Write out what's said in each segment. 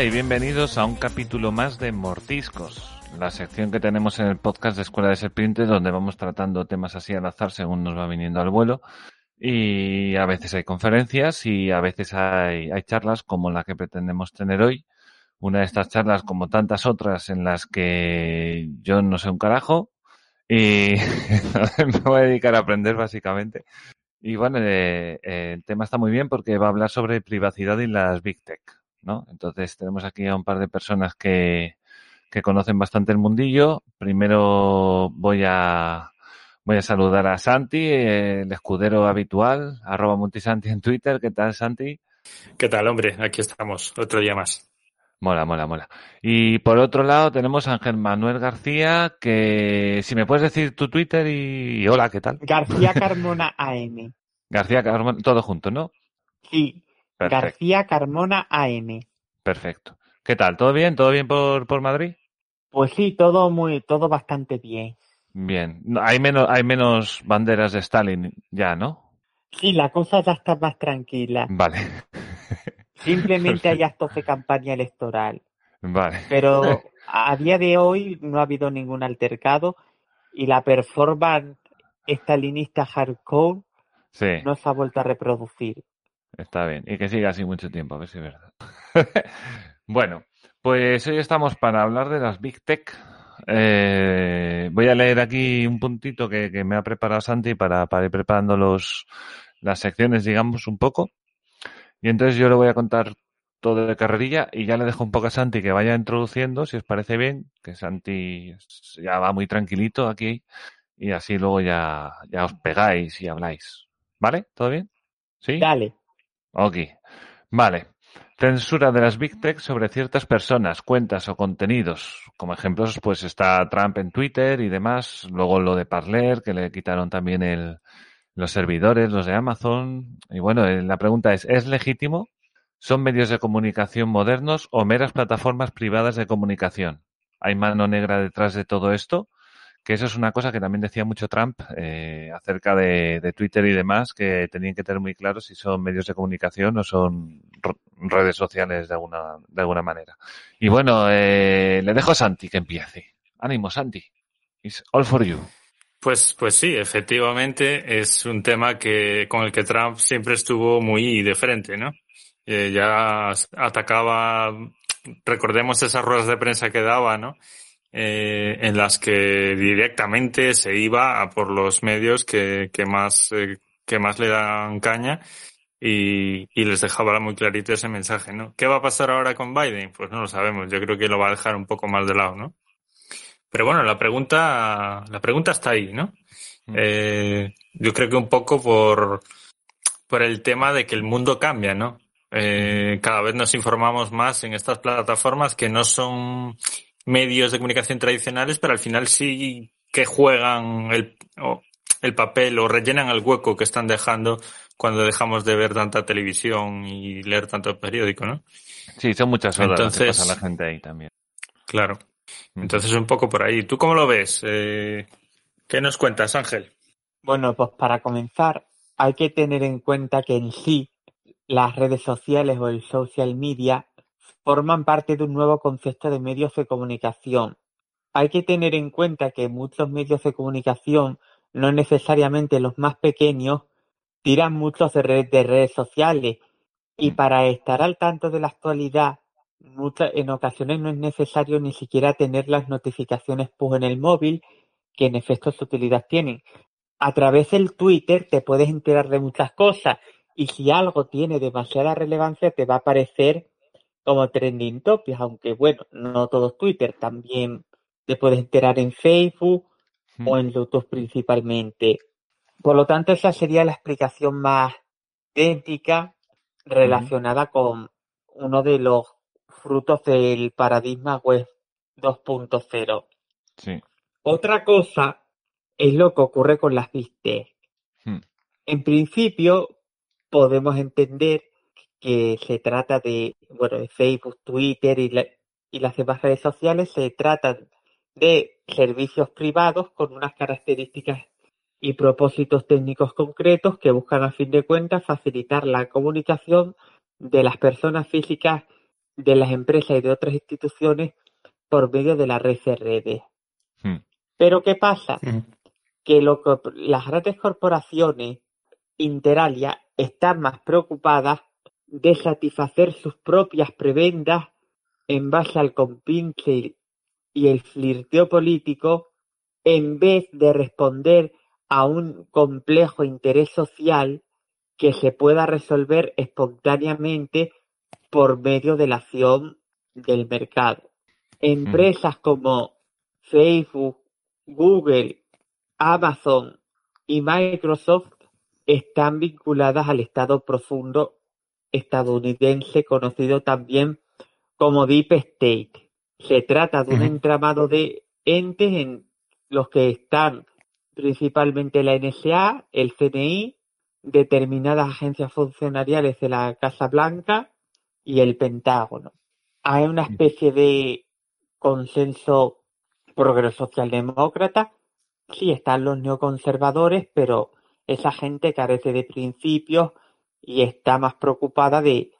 Y bienvenidos a un capítulo más de Mortiscos, la sección que tenemos en el podcast de Escuela de Serpientes donde vamos tratando temas así al azar según nos va viniendo al vuelo y a veces hay conferencias y a veces hay, hay charlas como la que pretendemos tener hoy. Una de estas charlas como tantas otras en las que yo no sé un carajo y me voy a dedicar a aprender básicamente. Y bueno, eh, eh, el tema está muy bien porque va a hablar sobre privacidad y las Big Tech. ¿No? Entonces tenemos aquí a un par de personas que, que conocen bastante el mundillo. Primero voy a voy a saludar a Santi, eh, el escudero habitual, arroba multisanti en Twitter. ¿Qué tal, Santi? ¿Qué tal, hombre? Aquí estamos, otro día más. Mola, mola, mola. Y por otro lado tenemos a Ángel Manuel García, que si me puedes decir tu Twitter y, y hola, ¿qué tal? García Carmona AM. García Carmona, todo junto, ¿no? Sí, Perfecto, García Carmona AM. perfecto. ¿Qué tal? ¿Todo bien? ¿Todo bien por, por Madrid? Pues sí, todo muy, todo bastante bien. Bien. Hay menos, hay menos banderas de Stalin ya, ¿no? Sí, la cosa ya está más tranquila. Vale. Simplemente hay actos de campaña electoral. Vale. Pero a día de hoy no ha habido ningún altercado y la performance estalinista hardcore Sí, no se ha vuelto a reproducir. Está bien. Y que siga así mucho tiempo, a ver si es verdad. Bueno, pues hoy estamos para hablar de las Big Tech. Eh, voy a leer aquí un puntito que, que me ha preparado Santi para, para ir preparando los, las secciones, digamos, un poco. Y entonces yo le voy a contar todo de carrerilla y ya le dejo un poco a Santi que vaya introduciendo, si os parece bien, que Santi ya va muy tranquilito aquí y así luego ya, ya os pegáis y habláis. ¿Vale? ¿Todo bien? ¿Sí? Dale. Ok. Vale. Censura de las Big Tech sobre ciertas personas, cuentas o contenidos. Como ejemplos, pues está Trump en Twitter y demás. Luego lo de Parler, que le quitaron también el, los servidores, los de Amazon. Y bueno, eh, la pregunta es, ¿es legítimo? ¿Son medios de comunicación modernos o meras plataformas privadas de comunicación? ¿Hay mano negra detrás de todo esto? Que eso es una cosa que también decía mucho Trump eh, acerca de, Twitter y demás, que tenían que tener muy claro si son medios de comunicación o son redes sociales de alguna, de alguna manera. Y bueno, eh, le dejo a Santi que empiece. Ánimo, Santi. It's all for you. Pues, pues sí, efectivamente es un tema que con el que Trump siempre estuvo muy de frente, ¿no? Eh, ya atacaba, recordemos esas ruedas de prensa que daba, ¿no? Eh, en las que directamente se iba a por los medios que, que más, eh, que más le dan caña y, y les dejaba muy clarito ese mensaje, ¿no? ¿Qué va a pasar ahora con Biden? Pues no lo sabemos. Yo creo que lo va a dejar un poco más de lado, ¿no? Pero bueno, la pregunta, la pregunta está ahí, ¿no? Mm. Eh, yo creo que un poco por, por el tema de que el mundo cambia, ¿no? Eh, cada vez nos informamos más en estas plataformas que no son medios de comunicación tradicionales, pero al final sí que juegan el, o el papel o rellenan el hueco que están dejando cuando dejamos de ver tanta televisión y leer tanto periódico, ¿no? Sí, son muchas horas las que Entonces- pasa la gente ahí también. Claro. Entonces un poco por ahí. ¿Tú cómo lo ves? Eh, ¿Qué nos cuentas, Ángel? Bueno, pues para comenzar, hay que tener en cuenta que en sí las redes sociales o el social media forman parte de un nuevo concepto de medios de comunicación. Hay que tener en cuenta que muchos medios de comunicación, no necesariamente los más pequeños, tiran muchos de, red- de redes sociales. Y para estar al tanto de la actualidad, muchas, en ocasiones no es necesario ni siquiera tener las notificaciones push en el móvil, que en efecto su utilidad tienen. A través del Twitter te puedes enterar de muchas cosas y si algo tiene demasiada relevancia te va a aparecer como trending topics, aunque bueno, no todo es Twitter, también te puedes enterar en Facebook Mm. o en YouTube principalmente. Por lo tanto, esa sería la explicación más técnica relacionada con uno de los frutos del paradigma web 2.0. Sí. Otra cosa es lo que ocurre con las Tech. Hmm. En principio, podemos entender que se trata de, bueno, de Facebook, Twitter y, la- y las demás redes sociales se tratan de servicios privados con unas características y propósitos técnicos concretos que buscan a fin de cuentas facilitar la comunicación de las personas físicas, de las empresas y de otras instituciones por medio de la red redes. Hmm. Pero ¿qué pasa? que lo que las grandes corporaciones Interalia están más preocupadas de satisfacer sus propias prebendas en base al compinche y el flirteo político en vez de responder a un complejo interés social que se pueda resolver espontáneamente por medio de la acción del mercado. Empresas como Facebook, Google, Amazon y Microsoft están vinculadas al Estado profundo estadounidense conocido también como Deep State. Se trata de un entramado de entes en los que están principalmente la NSA, el CNI, determinadas agencias funcionariales de la Casa Blanca y el Pentágono. Hay una especie de consenso progreso socialdemócrata Sí, están los neoconservadores, pero esa gente carece de principios y está más preocupada de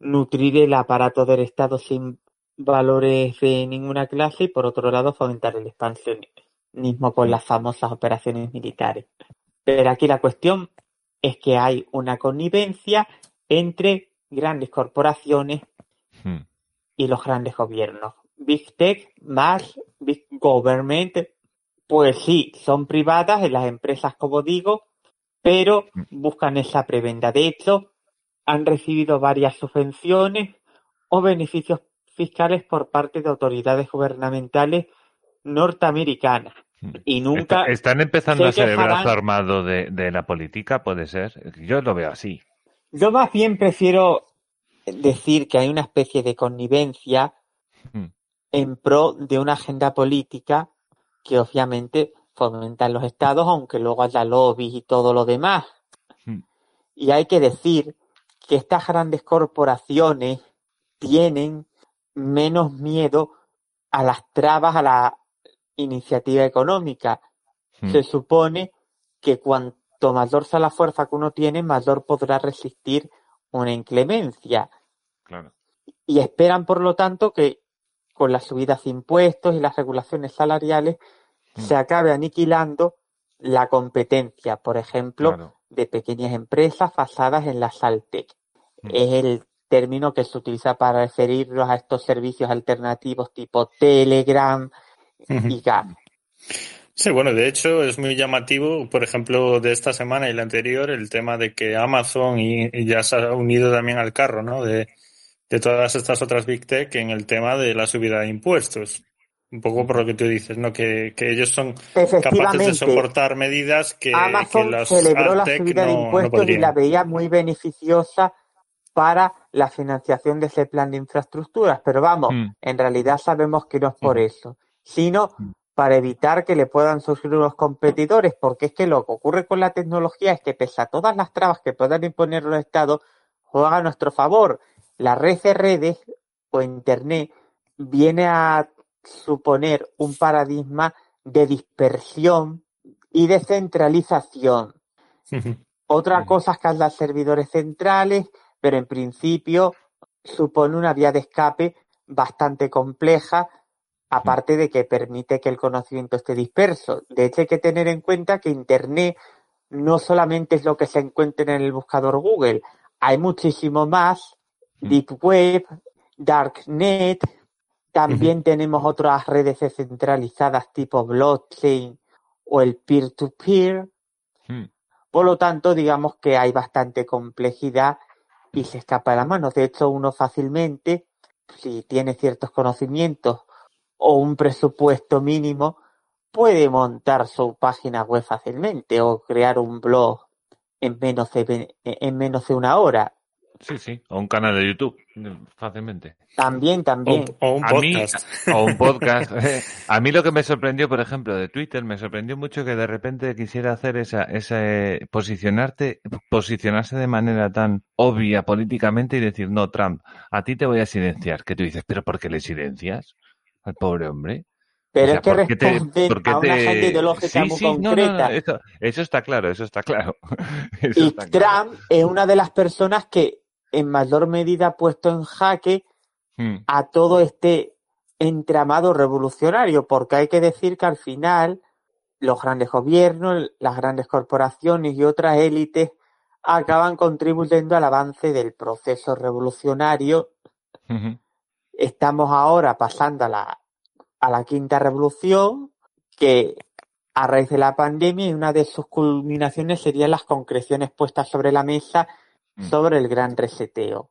nutrir el aparato del Estado sin valores de ninguna clase y por otro lado fomentar el expansionismo con las famosas operaciones militares. Pero aquí la cuestión es que hay una connivencia entre grandes corporaciones Hmm. y los grandes gobiernos. Big Tech más Big Government, pues sí, son privadas en las empresas, como digo, pero buscan esa prebenda. De hecho, han recibido varias subvenciones o beneficios fiscales por parte de autoridades gubernamentales norteamericanas. Y nunca Está- están empezando a ser el brazo armado de, de la política, puede ser. Yo lo veo así. Yo más bien prefiero decir que hay una especie de connivencia Hmm. en pro de una agenda política que obviamente fomentan los estados, aunque luego haya lobbies y todo lo demás. Hmm. Y hay que decir que estas grandes corporaciones tienen menos miedo a las trabas a la iniciativa económica. Hmm. Se supone que cuanto mayor sea la fuerza que uno tiene, mayor podrá resistir una inclemencia. Claro. Y esperan, por lo tanto, que con las subidas de impuestos y las regulaciones salariales. Se acabe aniquilando la competencia, por ejemplo, Claro. de pequeñas empresas basadas en la Saltec. Mm. Es el término que se utiliza para referirnos a estos servicios alternativos tipo Telegram y Gap. Sí, bueno, de hecho es muy llamativo, por ejemplo, de esta semana y la anterior, el tema de que Amazon y, y ya se ha unido también al carro, ¿no? De, de todas estas otras Big Tech en el tema de la subida de impuestos. Un poco por lo que tú dices, ¿no? Que, que ellos son capaces de soportar medidas que, que Amazon las celebró la subida de no impuestos y la veía muy beneficiosa para la financiación de ese plan de infraestructuras. Pero vamos, Mm. en realidad sabemos que no es por Ujú. eso, sino Mm. para evitar que le puedan surgir unos competidores, porque es que lo que ocurre con la tecnología es que pese a todas las trabas que puedan imponer los estados, juega a nuestro favor. La red de redes o Internet viene a suponer un paradigma de dispersión y descentralización. Ujú. Otra cosa es que haya servidores centrales, pero en principio supone una vía de escape bastante compleja, aparte de que permite que el conocimiento esté disperso. De hecho, hay que tener en cuenta que Internet no solamente es lo que se encuentra en el buscador Google, hay muchísimo más, Mm. Deep Web, Darknet, también tenemos otras redes descentralizadas tipo blockchain o el peer-to-peer. Mm. Por lo tanto, digamos que hay bastante complejidad y se escapa de las manos. De hecho, uno fácilmente, si tiene ciertos conocimientos o un presupuesto mínimo, puede montar su página web fácilmente o crear un blog en menos de, en menos de una hora. Sí, sí. O un canal de YouTube, fácilmente. También, también. o un A mí- podcast. O un podcast. A mí lo que me sorprendió, por ejemplo, de Twitter, me sorprendió mucho que de repente quisiera hacer esa, ese posicionarte, posicionarse de manera tan obvia políticamente y decir, no, Trump, a ti te voy a silenciar. Que tú dices, pero ¿por qué le silencias al pobre hombre? Pero O sea, es que ¿por qué te- responden por qué a una te- ideológica Sí, muy sí, no, no, no, concreta. eso, eso está claro, eso está claro. Eso Y está claro. Trump es una de las personas que en mayor medida puesto en jaque Mm, a todo este entramado revolucionario, porque hay que decir que al final los grandes gobiernos, las grandes corporaciones y otras élites acaban contribuyendo al avance del proceso revolucionario. Estamos ahora pasando a la, a la quinta revolución, que a raíz de la pandemia y una de sus culminaciones serían las concreciones puestas sobre la mesa. Sobre el gran reseteo.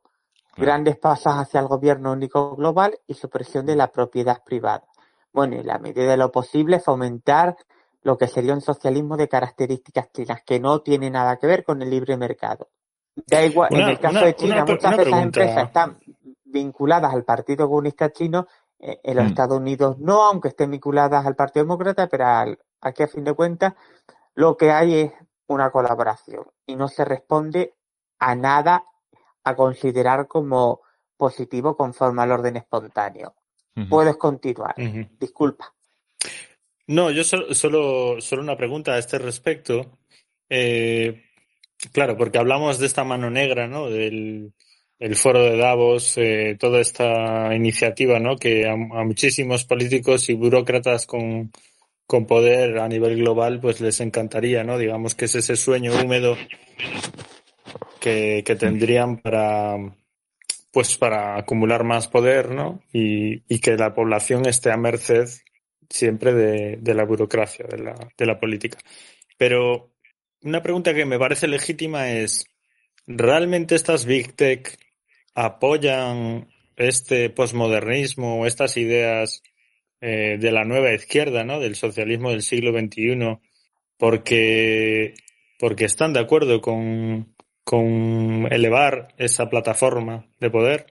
claro. Grandes pasos hacia el gobierno único global y supresión de la propiedad privada. Bueno, y la medida de lo posible fomentar lo que sería un socialismo de características chinas, que no tiene nada que ver con el libre mercado. Da igual, en el caso una- de China, una muchas de esas empresas están vinculadas al Partido Comunista Chino, eh, en los Mm. Estados Unidos no, aunque estén vinculadas al Partido Demócrata, pero al- aquí a fin de cuentas lo que hay es una colaboración y no se responde a nada a considerar como positivo conforme al orden espontáneo. Puedes continuar. Disculpa. No, yo solo, solo, solo una pregunta a este respecto. Eh, claro, porque hablamos de esta mano negra, ¿no? Del el foro de Davos, eh, toda esta iniciativa, ¿no? Que a, a muchísimos políticos y burócratas con, con poder a nivel global, pues les encantaría, ¿no? Digamos que es ese sueño húmedo que, tendrían para, pues para acumular más poder, ¿no? Y, y que la población esté a merced siempre de, de la burocracia, de la, de la política. Pero una pregunta que me parece legítima es, ¿realmente estas Big Tech apoyan este posmodernismo, estas ideas eh, de la nueva izquierda, ¿no? Del socialismo del siglo XXI, porque, porque están de acuerdo con, con elevar esa plataforma de poder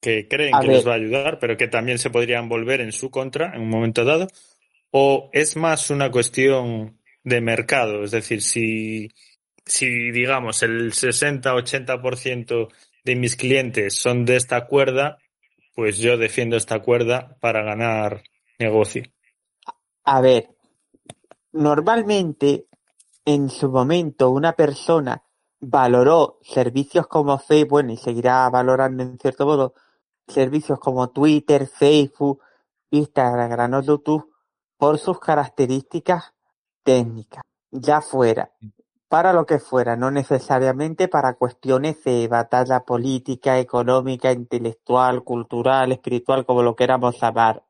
que creen A que ver. les va a ayudar, pero que también se podrían volver en su contra en un momento dado, o es más una cuestión de mercado, es decir, si, si digamos el 60-80% de mis clientes son de esta cuerda, pues yo defiendo esta cuerda para ganar negocio. A ver, normalmente en su momento una persona valoró servicios como Facebook, bueno, y seguirá valorando en cierto modo servicios como Twitter, Facebook, Instagram o YouTube por sus características técnicas, ya fuera para lo que fuera, no necesariamente para cuestiones de batalla política, económica, intelectual, cultural, espiritual, como lo queramos llamar.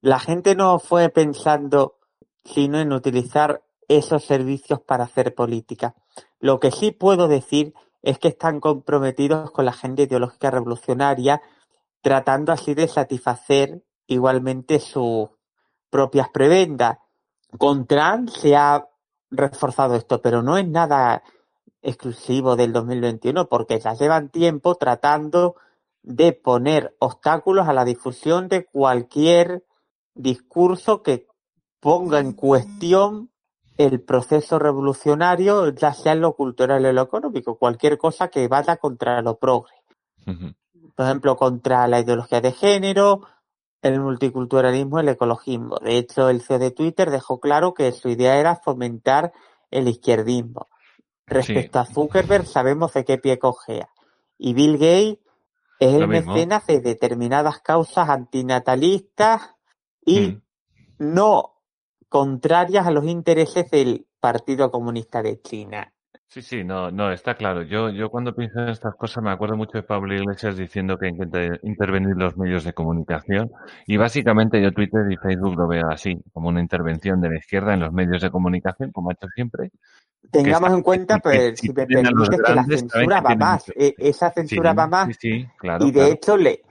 La gente no fue pensando sino en utilizar esos servicios para hacer política. Lo que sí puedo decir es que están comprometidos con la agenda ideológica revolucionaria, tratando así de satisfacer igualmente su, propias prebendas. Con Trump se ha reforzado esto, pero no es nada exclusivo del 2021 porque ya llevan tiempo tratando de poner obstáculos a la difusión de cualquier discurso que ponga en cuestión el proceso revolucionario, ya sea en lo cultural o en lo económico, cualquier cosa que vaya contra lo progre. Por ejemplo, contra la ideología de género, el multiculturalismo, el ecologismo. De hecho, el CEO de Twitter dejó claro que su idea era fomentar el izquierdismo. Respecto a Zuckerberg, sabemos de qué pie cojea. Y Bill Gates es el mecenas de determinadas causas antinatalistas y Mm. no contrarias a los intereses del Partido Comunista de China. Sí, sí, no, no, está claro. Yo, yo cuando pienso en estas cosas me acuerdo mucho de Pablo Iglesias diciendo que hay que intervenir los medios de comunicación y básicamente yo Twitter y Facebook lo veo así, como una intervención de la izquierda en los medios de comunicación, como ha hecho siempre. Tengamos en cuenta, pues, si me permites, que la censura va más. mucho- E- Esa censura Sí, va más. Sí, sí, claro, y de claro. hecho, le,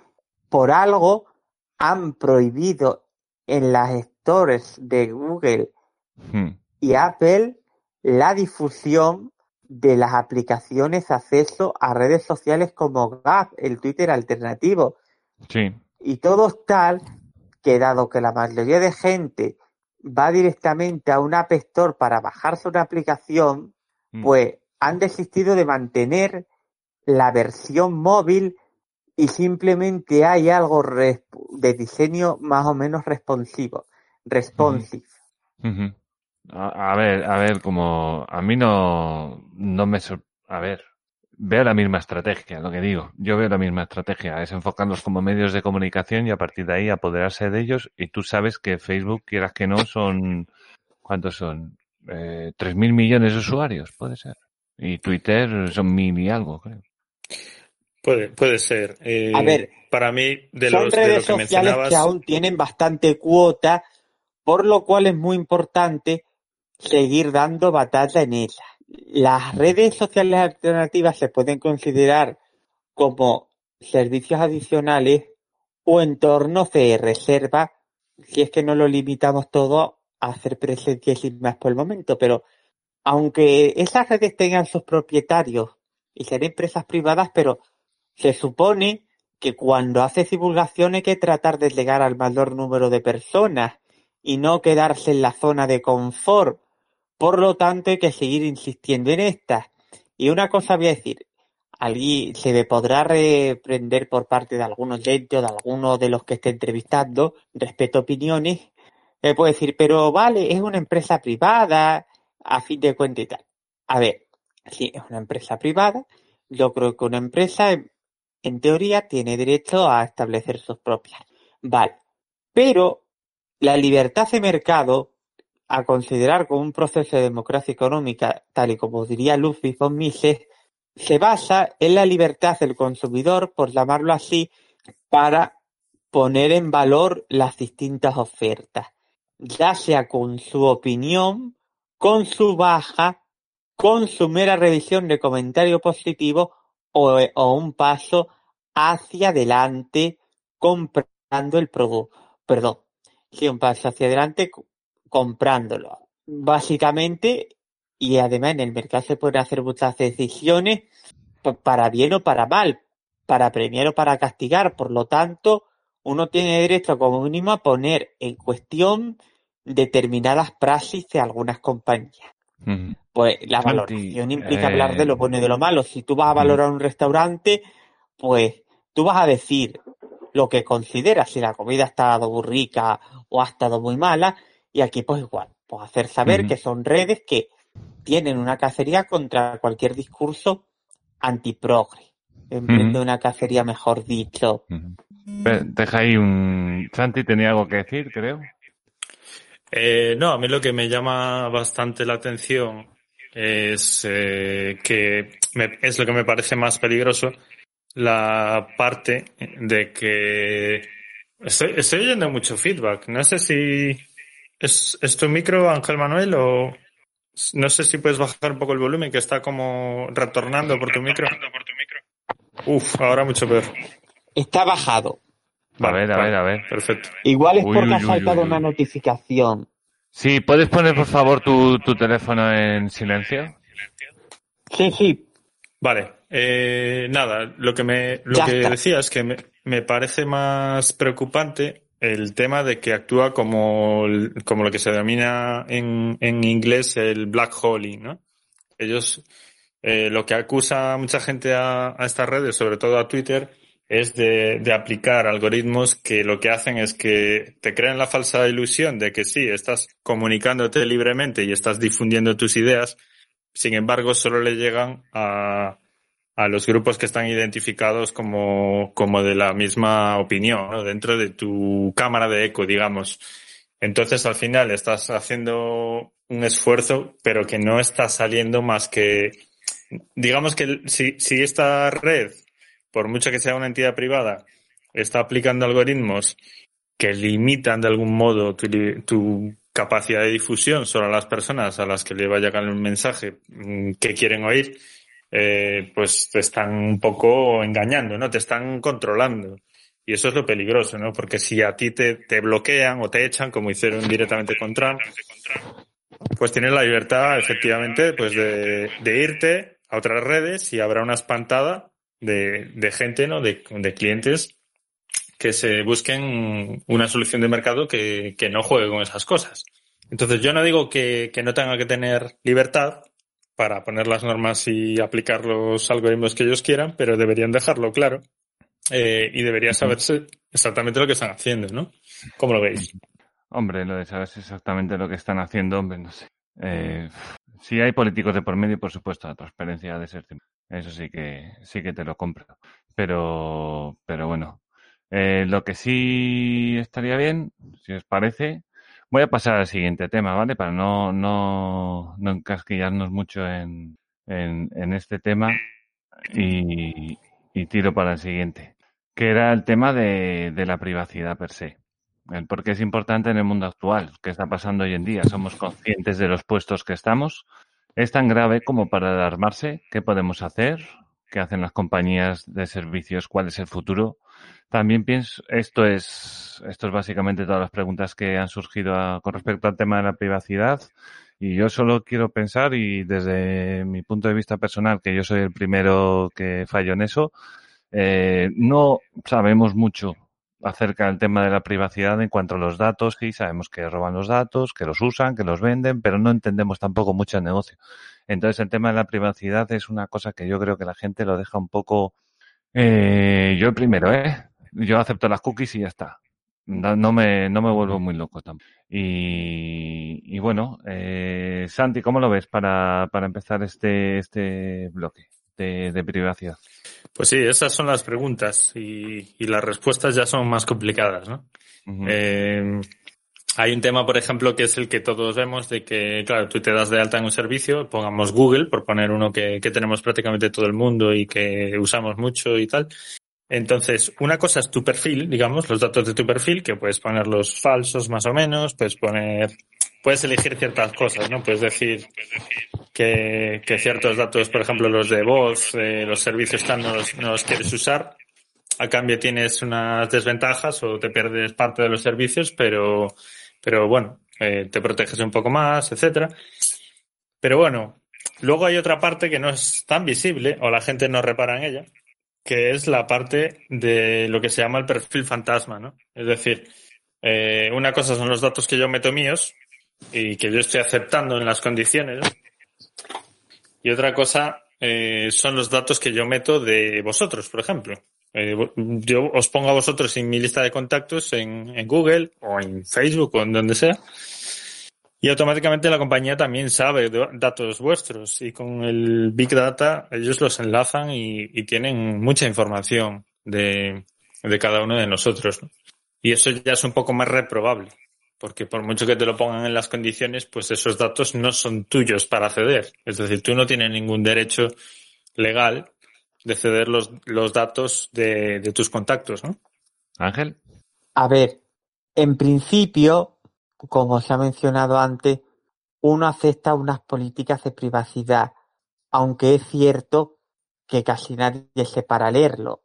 por algo han prohibido en las stores de Google Mm, y Apple la difusión de las aplicaciones acceso a redes sociales como Gap, el Twitter alternativo. Sí, Y todo tal que dado que la mayoría de gente va directamente a un App Store para bajarse una aplicación, Mm. pues han desistido de mantener la versión móvil y simplemente hay algo de diseño más o menos responsivo, responsive. A, a ver, a ver, como a mí no, no me... A ver, veo la misma estrategia, lo que digo. Yo veo la misma estrategia, es enfocarlos como medios de comunicación y a partir de ahí apoderarse de ellos. Y tú sabes que Facebook, quieras que no, son... ¿Cuántos son? Eh, ¿Tres mil millones de usuarios? Puede ser. Y Twitter son mil y algo, creo. Puede, puede ser. Eh, A ver, para mí, de, Son los, de lo redes que sociales mencionabas, que aún tienen bastante cuota, por lo cual es muy importante seguir dando batalla en ellas. Las redes sociales alternativas se pueden considerar como servicios adicionales o entornos de reserva, si es que no lo limitamos todo a hacer presencia sin más por el momento, pero aunque esas redes tengan sus propietarios y ser empresas privadas, pero se supone que cuando haces divulgación hay que tratar de llegar al mayor número de personas y no quedarse en la zona de confort. Por lo tanto, hay que seguir insistiendo en estas. Y una cosa voy a decir, allí se me podrá reprender por parte de algún oyente o de alguno de los que esté entrevistando, respeto opiniones, me puede decir, pero vale, es una empresa privada, a fin de cuentas y tal. A ver, sí, es una empresa privada, yo creo que una empresa, en teoría, tiene derecho a establecer sus propias. Vale, pero la libertad de mercado, a considerar como un proceso de democracia económica, tal y como diría Ludwig von Mises, se basa en la libertad del consumidor, por llamarlo así, para poner en valor las distintas ofertas, ya sea con su opinión, con su baja, con su mera revisión de comentario positivo o, o un paso hacia adelante comprando el producto. Perdón, un paso hacia adelante co- comprándolo. Básicamente, y además en el mercado se pueden hacer muchas decisiones pa- para bien o para mal, para premiar o para castigar. Por lo tanto, uno tiene derecho como mínimo a poner en cuestión determinadas praxis de algunas compañías. Pues la valoración implica eh, hablar de lo bueno y de lo malo. Si tú vas a valorar un restaurante, pues tú vas a decir lo que consideras, si la comida ha estado muy rica o ha estado muy mala, y aquí pues igual, pues hacer saber que son redes que tienen una cacería contra cualquier discurso antiprogre. Emprende Ujú. una cacería, mejor dicho. Deja ahí un... Santi tenía algo que decir, creo. Eh, no, a mí lo que me llama bastante la atención es eh, que me- es lo que me parece más peligroso, la parte de que estoy, estoy oyendo mucho feedback. No sé si es, es tu micro, Ángel Manuel, o no sé si puedes bajar un poco el volumen, que está como retornando por tu micro. Uf, ahora mucho peor. Está bajado. A ver, a vale, ver, a ver. Perfecto. Igual es Uy, porque uy, ha uy, saltado uy, una notificación. Sí, ¿puedes poner por favor tu, tu teléfono en silencio? Sí, sí. Vale, eh, nada, lo que me lo Ya que está. decía es que me, me parece más preocupante el tema de que actúa como, el- como lo que se denomina en, en inglés el black hole, ¿no? Ellos, eh, lo que acusa a mucha gente a, a estas redes, sobre todo a Twitter, es de, de aplicar algoritmos que lo que hacen es que te crean la falsa ilusión de que sí, estás comunicándote libremente y estás difundiendo tus ideas, sin embargo, solo le llegan a, a los grupos que están identificados como, como de la misma opinión, ¿no? dentro de tu cámara de eco, digamos. Entonces, al final, estás haciendo un esfuerzo, pero que no está saliendo más que, digamos que si, si esta red, por mucho que sea una entidad privada, está aplicando algoritmos que limitan de algún modo tu, tu capacidad de difusión a las personas a las que le va a llegar un mensaje mm, que quieren oír, eh, pues te están un poco engañando, ¿no? Te están controlando. Y eso es lo peligroso, ¿no? Porque si a ti te, te bloquean o te echan, como hicieron directamente con Trump, pues tienes la libertad, efectivamente, pues de, de irte a otras redes y habrá una espantada de, de gente, ¿no? De, de clientes que se busquen una solución de mercado que, que no juegue con esas cosas. Entonces yo no digo que, que no tenga que tener libertad para poner las normas y aplicar los algoritmos que ellos quieran, pero deberían dejarlo claro eh, y debería saberse exactamente lo que están haciendo, ¿no? ¿Cómo lo veis? Hombre, lo de saber exactamente lo que están haciendo, hombre, no sé. Eh, si hay políticos de por medio, por supuesto, la transparencia ha de ser. Eso sí que sí que te lo compro. Pero, pero bueno. Eh, lo que sí estaría bien, si os parece, voy a pasar al siguiente tema, ¿vale? Para no, no, no encasquillarnos mucho en, en, en este tema y, y tiro para el siguiente, que era el tema de, de la privacidad per se. El por qué es importante en el mundo actual, qué está pasando hoy en día. Somos conscientes de los puestos que estamos. Es tan grave como para alarmarse. ¿Qué podemos hacer? ¿Qué hacen las compañías de servicios? ¿Cuál es el futuro? También pienso, esto es, esto es básicamente todas las preguntas que han surgido a- con respecto al tema de la privacidad. Y yo solo quiero pensar, y desde mi punto de vista personal, que yo soy el primero que fallo en eso, eh, no sabemos mucho acerca del tema de la privacidad en cuanto a los datos. Sí, sabemos que roban los datos, que los usan, que los venden, pero no entendemos tampoco mucho el negocio. Entonces, el tema de la privacidad es una cosa que yo creo que la gente lo deja un poco. Eh, yo el primero, ¿eh? Yo acepto las cookies y ya está. No, no me, no me vuelvo muy loco tampoco. Y, y bueno, eh, Santi, ¿cómo lo ves para, para empezar este, este bloque de, de privacidad? Pues sí, esas son las preguntas y, y las respuestas ya son más complicadas, ¿no? Eh, hay un tema, por ejemplo, que es el que todos vemos de que, claro, tú te das de alta en un servicio, pongamos Google, por poner uno que, que tenemos prácticamente todo el mundo y que usamos mucho y tal. Entonces, una cosa es tu perfil, digamos, los datos de tu perfil, que puedes ponerlos falsos más o menos, puedes poner, puedes elegir ciertas cosas, ¿no? Puedes decir que, que ciertos datos, por ejemplo, los de voz, eh, los servicios tal, no los, no los quieres usar. A cambio tienes unas desventajas o te pierdes parte de los servicios, pero, pero bueno, eh, te proteges un poco más, etcétera. Pero bueno, luego hay otra parte que no es tan visible o la gente no repara en ella, que es la parte de lo que se llama el perfil fantasma, ¿no? Es decir, eh, una cosa son los datos que yo meto míos y que yo estoy aceptando en las condiciones, y otra cosa eh, son los datos que yo meto de vosotros, por ejemplo. Eh, yo os pongo a vosotros en mi lista de contactos en, Google o en Facebook o en donde sea. Y automáticamente la compañía también sabe datos vuestros y con el Big Data ellos los enlazan y, tienen mucha información de, de cada uno de nosotros. ¿no? Y eso ya es un poco más reprobable, porque por mucho que te lo pongan en las condiciones, pues esos datos no son tuyos para ceder. Es decir, tú no tienes ningún derecho legal de ceder los, los datos de, de tus contactos, ¿no? Ángel. A ver, en principio, como se ha mencionado antes, uno acepta unas políticas de privacidad, aunque es cierto que casi nadie se para leerlo.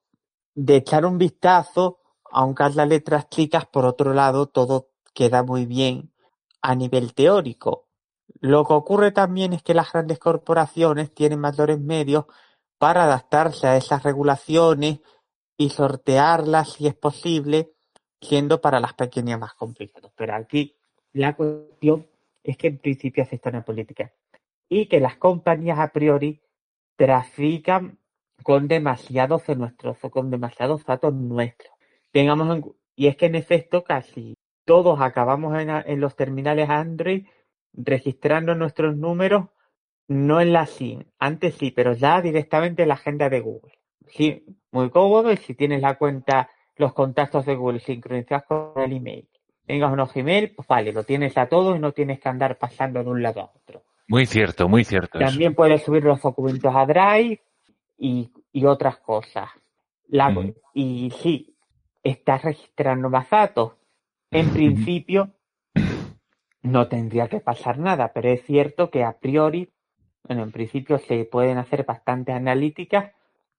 De echar un vistazo, aunque haz las letras chicas, por otro lado, todo queda muy bien a nivel teórico. Lo que ocurre también es que las grandes corporaciones tienen mayores medios para adaptarse a esas regulaciones y sortearlas si es posible, siendo para las pequeñas más complicadas. Pero aquí la cuestión es que en principio en la política y que las compañías a priori trafican con demasiados de o con demasiados datos nuestros. Tengamos en y es que en efecto casi todos acabamos en, en los terminales Android registrando nuestros números, no en la SIM, antes sí, pero ya directamente en la agenda de Google. Sí, muy cómodo y si tienes la cuenta, los contactos de Google sincronizados con el email. Tengas unos Gmail, pues vale, lo tienes a todo y no tienes que andar pasando de un lado a otro. Muy cierto, muy cierto. eso. También puedes subir los documentos a Drive y, y otras cosas. La-. Y sí, estás registrando más datos. En principio, no tendría que pasar nada, pero es cierto que a priori, bueno, en principio se pueden hacer bastantes analíticas.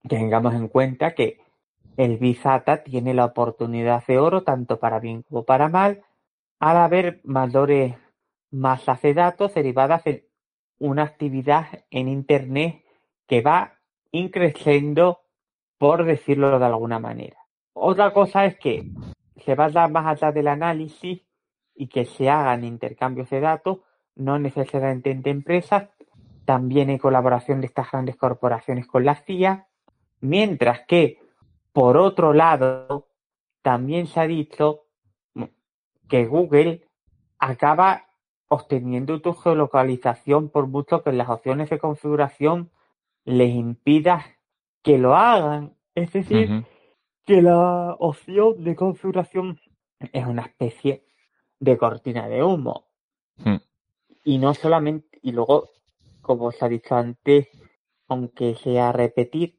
Tengamos en cuenta que el Big Data tiene la oportunidad de oro, tanto para bien como para mal, al haber mayores masas de datos derivadas de una actividad en Internet que va increciendo, por decirlo de alguna manera. Otra cosa es que se va a dar más allá del análisis y que se hagan intercambios de datos, no necesariamente entre empresas, también en colaboración de estas grandes corporaciones con la CIA, mientras que, por otro lado, también se ha dicho que Google acaba obteniendo tu geolocalización por mucho que en las opciones de configuración les impida que lo hagan. Es decir, que la opción de configuración es una especie de cortina de humo. Mm. Y no solamente, y luego, como se ha dicho antes, aunque sea repetir,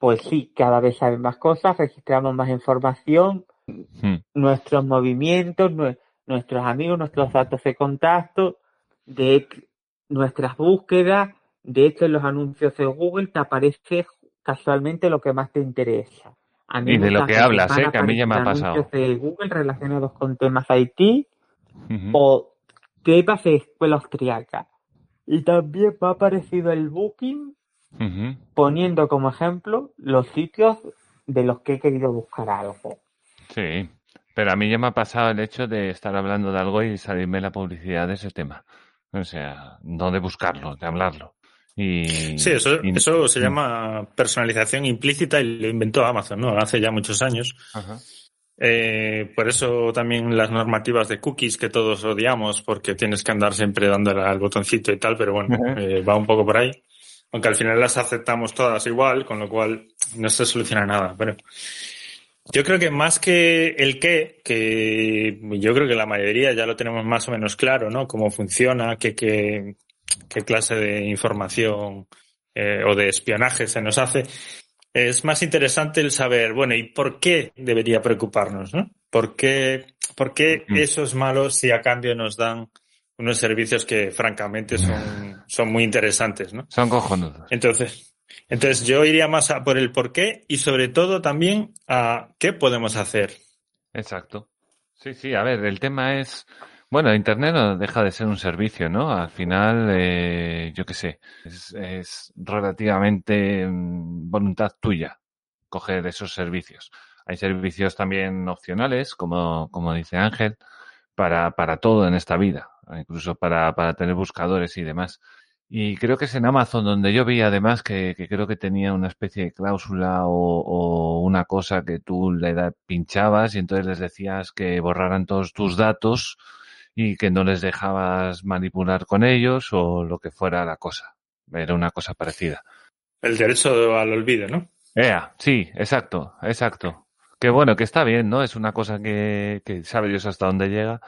pues sí, cada vez saben más cosas, registramos más información, Mm. nuestros movimientos, nue- nuestros amigos, nuestros datos de contacto, de nuestras búsquedas, de hecho en los anuncios de Google te aparece casualmente lo que más te interesa. A mí Y de lo que hablas, ¿eh? que a mí ya me ha aparecer anuncios pasado. de Google relacionados con temas IT Ujú. o temas de escuela austriaca. Y también me ha aparecido el Booking poniendo como ejemplo los sitios de los que he querido buscar algo. Sí, pero a mí ya me ha pasado el hecho de estar hablando de algo y salirme la publicidad de ese tema. O sea, no de buscarlo, de hablarlo. Y, Sí, eso, y- eso se Mm. llama personalización implícita y lo inventó Amazon, ¿no? Hace ya muchos años. Ajá. Eh, por eso también las normativas de cookies que todos odiamos, porque tienes que andar siempre dándole al botoncito y tal, pero bueno, eh, va un poco por ahí. Aunque al final las aceptamos todas igual, con lo cual no se soluciona nada. Pero yo creo que más que el qué, que yo creo que la mayoría ya lo tenemos más o menos claro, ¿no? Cómo funciona, qué, qué, qué clase de información eh, o de espionaje se nos hace. Es más interesante el saber, bueno, ¿y por qué debería preocuparnos, no? ¿Por qué, por qué eso es malo si a cambio nos dan unos servicios que francamente son, son muy interesantes, ¿no? Son cojonudos. Entonces, entonces yo iría más a por el por qué y sobre todo también a qué podemos hacer. Exacto. Sí, sí, a ver, el tema es, bueno, Internet no deja de ser un servicio, ¿no? Al final, eh, yo qué sé, es, relativamente mm, voluntad tuya coger esos servicios. Hay servicios también opcionales, como, como dice Ángel, para, para todo en esta vida, incluso para, para tener buscadores y demás. Y creo que es en Amazon donde yo vi además que, que creo que tenía una especie de cláusula o, una cosa que tú le pinchabas y entonces les decías que borraran todos tus datos y que no les dejabas manipular con ellos o lo que fuera la cosa. Era una cosa parecida. El derecho al olvido, ¿no? Ea, sí, exacto, exacto. Que bueno, que está bien, ¿no? Es una cosa que, que sabe Dios hasta dónde llega.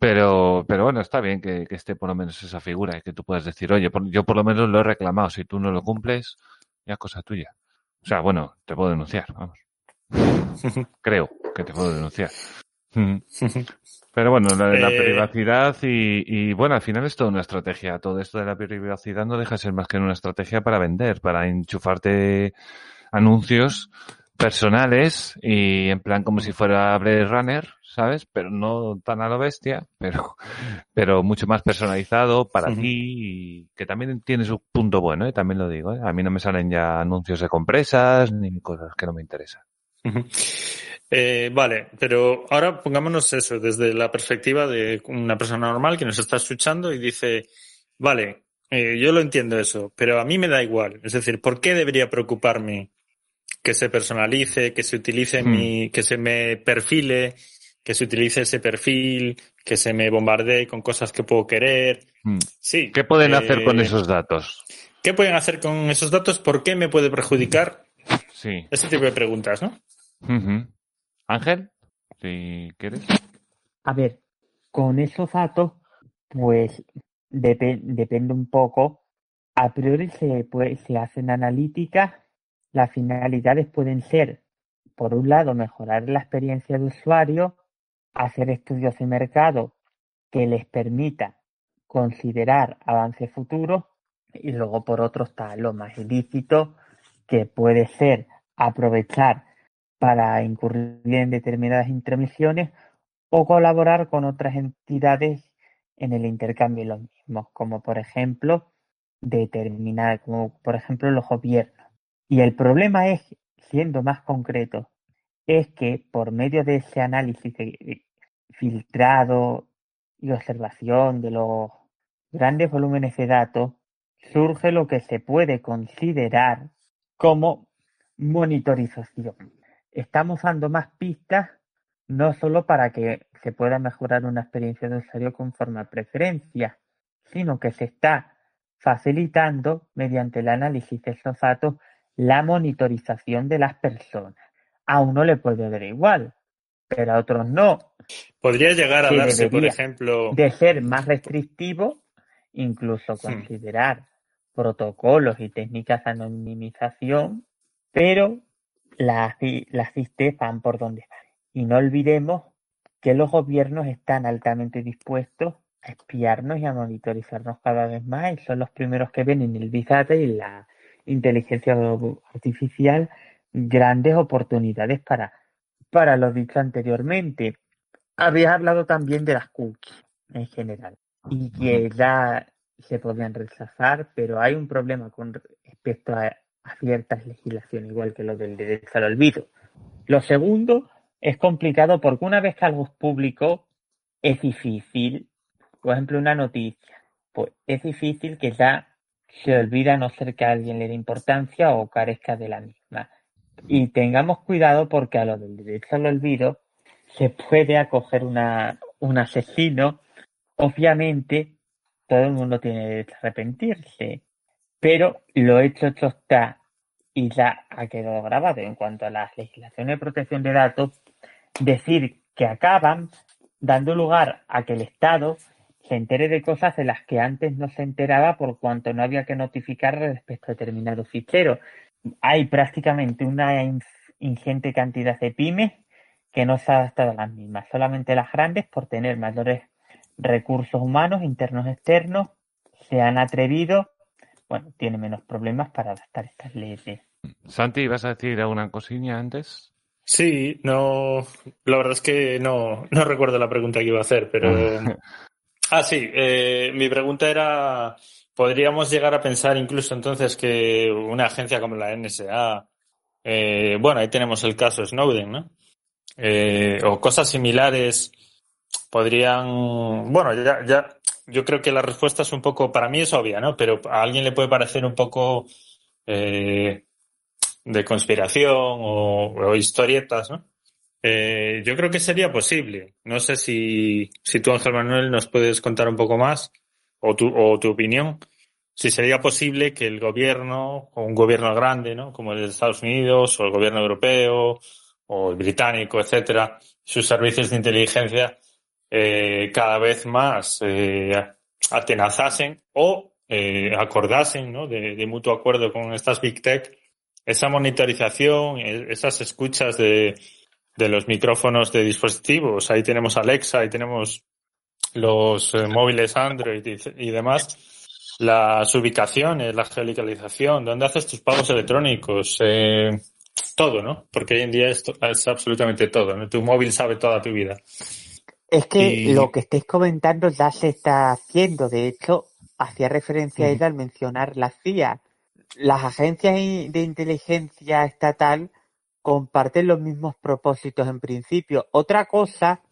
Pero, pero bueno, está bien que, que esté por lo menos esa figura y que tú puedas decir, oye, por- yo por lo menos lo he reclamado. Si tú no lo cumples, ya es cosa tuya. O sea, bueno, te puedo denunciar, vamos. Creo que te puedo denunciar. Pero bueno, la de la Eh. privacidad y, y bueno, al final es toda una estrategia. Todo esto de la privacidad no deja de ser más que una estrategia para vender, para enchufarte anuncios personales y en plan como si fuera Blade Runner, ¿sabes? Pero no tan a lo bestia, pero, pero mucho más personalizado para ti y que también tiene su punto bueno, ¿eh? también lo digo. ¿eh? A mí no me salen ya anuncios de compresas ni cosas que no me interesan. Ujú. Eh, vale, pero ahora pongámonos eso desde la perspectiva de una persona normal que nos está escuchando y dice, vale, eh, yo lo entiendo eso, pero a mí me da igual. Es decir, ¿por qué debería preocuparme que se personalice, que se utilice Hmm. mi, que se me perfile, que se utilice ese perfil, que se me bombardee con cosas que puedo querer? Mm. Sí. ¿Qué pueden hacer con eh, esos datos? ¿Qué pueden hacer con esos datos? ¿Por qué me puede perjudicar? Sí. Ese tipo de preguntas, ¿no? Ángel, si quieres. A ver, con esos datos, pues depe- depende un poco. A priori se, puede- se hacen analíticas. Las finalidades pueden ser, por un lado, mejorar la experiencia de usuario, hacer estudios de mercado que les permita considerar avances futuros y luego por otro está lo más ilícito que puede ser aprovechar para incurrir en determinadas intromisiones o colaborar con otras entidades en el intercambio de los mismos, como por ejemplo determinar, como por ejemplo los gobiernos. Y el problema es, siendo más concreto, es que por medio de ese análisis filtrado y observación de los grandes volúmenes de datos, surge lo que se puede considerar como monitorización. Estamos dando más pistas no solo para que se pueda mejorar una experiencia de usuario conforme a preferencias, sino que se está facilitando mediante el análisis de esos datos la monitorización de las personas. A uno le puede dar igual, pero a otros no. Podría llegar a darse, por ejemplo, de ser más restrictivo, incluso Hmm. considerar protocolos y técnicas de anonimización, pero las, las van por donde van. Y no olvidemos que los gobiernos están altamente dispuestos a espiarnos y a monitorizarnos cada vez más y son los primeros que ven en el Big Data y la inteligencia artificial grandes oportunidades para, para lo dicho anteriormente. Habías hablado también de las cookies en general y que ya se podían rechazar, pero hay un problema con respecto a, a ciertas legislaciones, igual que lo del derecho al olvido. Lo segundo es complicado porque una vez que algo es público es difícil, por ejemplo, una noticia, pues es difícil que ya se olvide a no ser que a alguien le dé importancia o carezca de la misma. Y tengamos cuidado porque a lo del derecho al olvido se puede acoger una, un asesino. Obviamente, todo el mundo tiene derecho a arrepentirse, pero lo hecho, hecho está y ya ha quedado grabado en cuanto a las legislaciones de protección de datos, decir que acaban dando lugar a que el Estado se entere de cosas de las que antes no se enteraba por cuanto no había que notificar respecto a determinados ficheros. Hay prácticamente una in- ingente cantidad de pymes que no se ha adaptado a las mismas. Solamente las grandes, por tener mayores recursos humanos, internos, externos, se han atrevido, bueno, tienen menos problemas para adaptar estas leyes. Santi, ¿vas a decir alguna cosilla antes? Sí, no, la verdad es que no, no recuerdo la pregunta que iba a hacer, pero... Ah, sí, eh, mi pregunta era, ¿podríamos llegar a pensar incluso entonces que una agencia como la NSA, eh, bueno, ahí tenemos el caso Snowden, ¿no? Eh, o cosas similares podrían, bueno, ya, ya, yo creo que la respuesta es un poco, para mí es obvia, ¿no? Pero a alguien le puede parecer un poco eh, de conspiración o, historietas, ¿no? Eh, yo creo que sería posible. No sé si, si tú, Ángel Manuel, nos puedes contar un poco más o tu, o tu opinión. Si sería posible que el gobierno, o un gobierno grande, ¿no? Como el de Estados Unidos, o el gobierno europeo, o el británico, etcétera, sus servicios de inteligencia, eh, cada vez más eh, atenazasen o eh, acordasen, ¿no? De, mutuo acuerdo con estas Big Tech, esa monitorización, esas escuchas de, de los micrófonos de dispositivos. Ahí tenemos Alexa, ahí tenemos los móviles Android y, demás. Las ubicaciones, la geolocalización, dónde haces tus pagos electrónicos, eh, todo, ¿no? Porque hoy en día esto es absolutamente todo. Tu móvil sabe toda tu vida. Es que Y- lo que estáis comentando ya se está haciendo. De hecho, hacía referencia a Ujú. ella al mencionar la CIA. Las agencias de inteligencia estatal comparten los mismos propósitos en principio. Otra cosa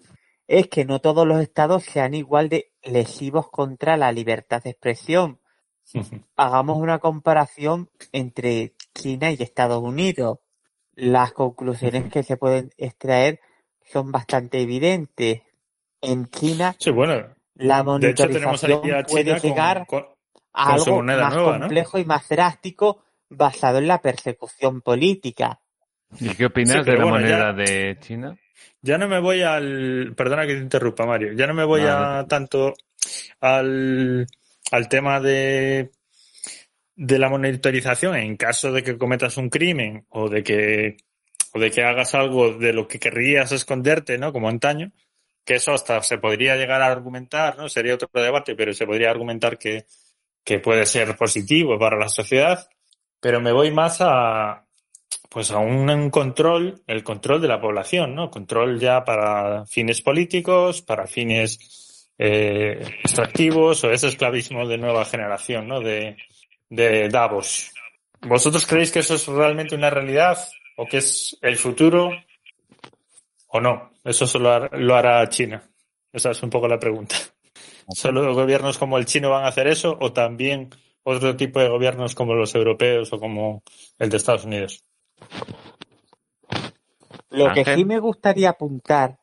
es que no todos los estados sean igual de lesivos contra la libertad de expresión. Hagamos una comparación entre China y Estados Unidos. Las conclusiones que se pueden extraer son bastante evidentes. En China, Sí, bueno, la de hecho tenemos ahí monitorización a puede con- llegar con, a algo moneda más nueva, ¿no? complejo y más drástico basado en la persecución política. ¿Y qué opinas Sí, de la bueno, moneda ya- de China? Ya no me voy al. Perdona que te interrumpa, Mario. Ya no me voy Vale. a tanto al, al tema de, de la monitorización en caso de que cometas un crimen o de que, o de que hagas algo de lo que querrías esconderte, ¿no? Como antaño. Que eso hasta se podría llegar a argumentar, ¿no? Sería otro debate, pero se podría argumentar que, que puede ser positivo para la sociedad. Pero me voy más a, pues a un, control, el control de la población, ¿no? Control ya para fines políticos, para fines eh, extractivos o ese esclavismo de nueva generación, ¿no? De, de Davos. ¿Vosotros creéis que eso es realmente una realidad o que es el futuro o no? Eso solo lo hará China. Esa es un poco la pregunta. ¿Solo gobiernos como el chino van a hacer eso o también otro tipo de gobiernos como los europeos o como el de Estados Unidos? Lo que sí me gustaría apuntar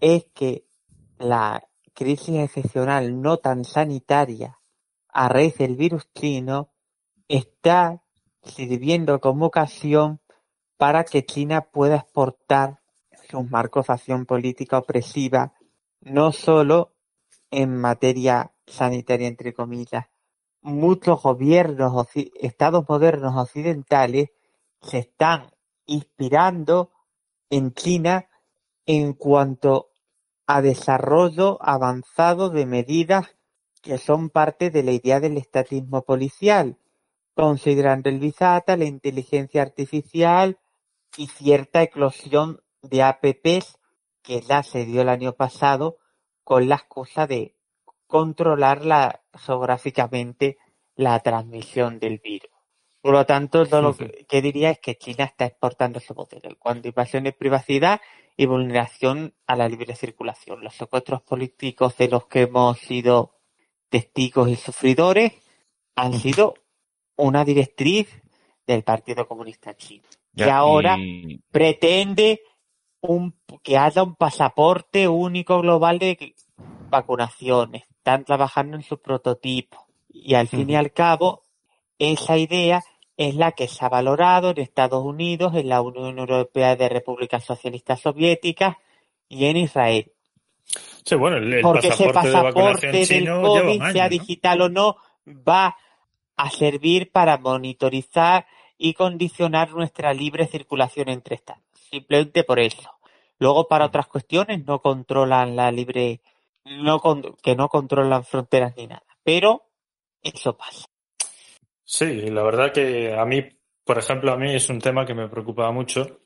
es que la crisis excepcional no tan sanitaria a raíz del virus chino está sirviendo como ocasión para que China pueda exportar sus marcos de acción política opresiva, no solo en materia sanitaria, entre comillas. Muchos gobiernos, estados modernos occidentales se están inspirando en China en cuanto a desarrollo avanzado de medidas que son parte de la idea del estatismo policial, considerando el Big-Data, la inteligencia artificial y cierta eclosión de APPs que se dio el año pasado con la excusa de controlar la, geográficamente la transmisión del virus. Por lo tanto, todo lo que, que diría es que China está exportando ese modelo en cuanto a invasión de privacidad y vulneración a la libre circulación. Los secuestros políticos de los que hemos sido testigos y sufridores han sido una directriz del Partido Comunista Chino. Ya, y ahora y- pretende un, que haya un pasaporte único global de vacunaciones. Están trabajando en su prototipo. Y al fin y al cabo, esa idea es la que se ha valorado en Estados Unidos, en la Unión Europea de Repúblicas Socialistas Soviéticas y en Israel. Sí, bueno, el, el Porque ese pasaporte de del chino COVID, año, sea ¿no? digital o no, va a servir para monitorizar y condicionar nuestra libre circulación entre estados. Simplemente por eso. Luego, para otras cuestiones, no controlan la libre, no con- que no controlan fronteras ni nada. Pero eso pasa. Sí, la verdad que a mí, por ejemplo, a mí es un tema que me preocupa mucho,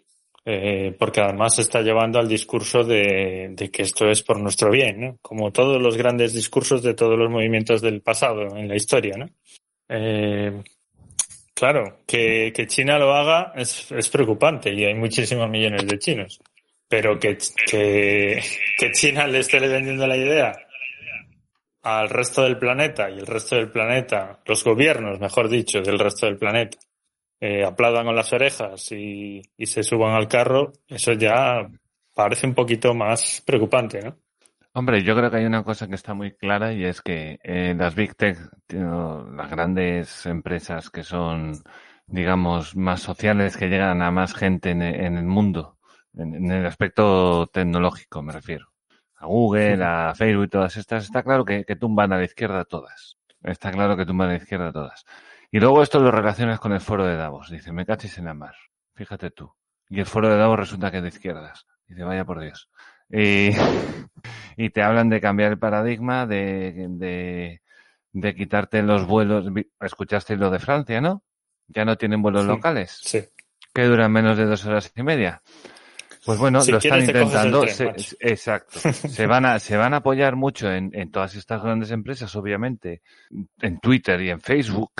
eh, porque además se está llevando al discurso de, de que esto es por nuestro bien, ¿no? Como todos los grandes discursos de todos los movimientos del pasado en la historia, ¿no? Eh, claro, que, que China lo haga es, es preocupante y hay muchísimos millones de chinos, pero que, que, que China le esté vendiendo la idea al resto del planeta y el resto del planeta, los gobiernos, mejor dicho, del resto del planeta, eh, aplaudan con las orejas y, y se suban al carro, eso ya parece un poquito más preocupante, ¿no? Hombre, yo creo que hay una cosa que está muy clara y es que eh, las Big Tech, tío, las grandes empresas que son, digamos, más sociales, que llegan a más gente en, en el mundo, en, en el aspecto tecnológico me refiero, a Google, a Facebook y todas estas, está claro que, que tumban a la izquierda todas. Está claro que tumban a la izquierda todas. Y luego esto lo relacionas con el foro de Davos. Dice, me cachis en la mar. Fíjate tú. Y el foro de Davos resulta que es de izquierdas. Dice, vaya por Dios. Y, y te hablan de cambiar el paradigma, de, de, de quitarte los vuelos. Escuchaste lo de Francia, ¿no? Ya no tienen vuelos Sí. locales. Sí. que duran menos de dos horas y media. Pues bueno, Si lo están intentando. tren, se- macho. exacto. Se van a, se van a apoyar mucho en, en todas estas grandes empresas, obviamente, en Twitter y en Facebook.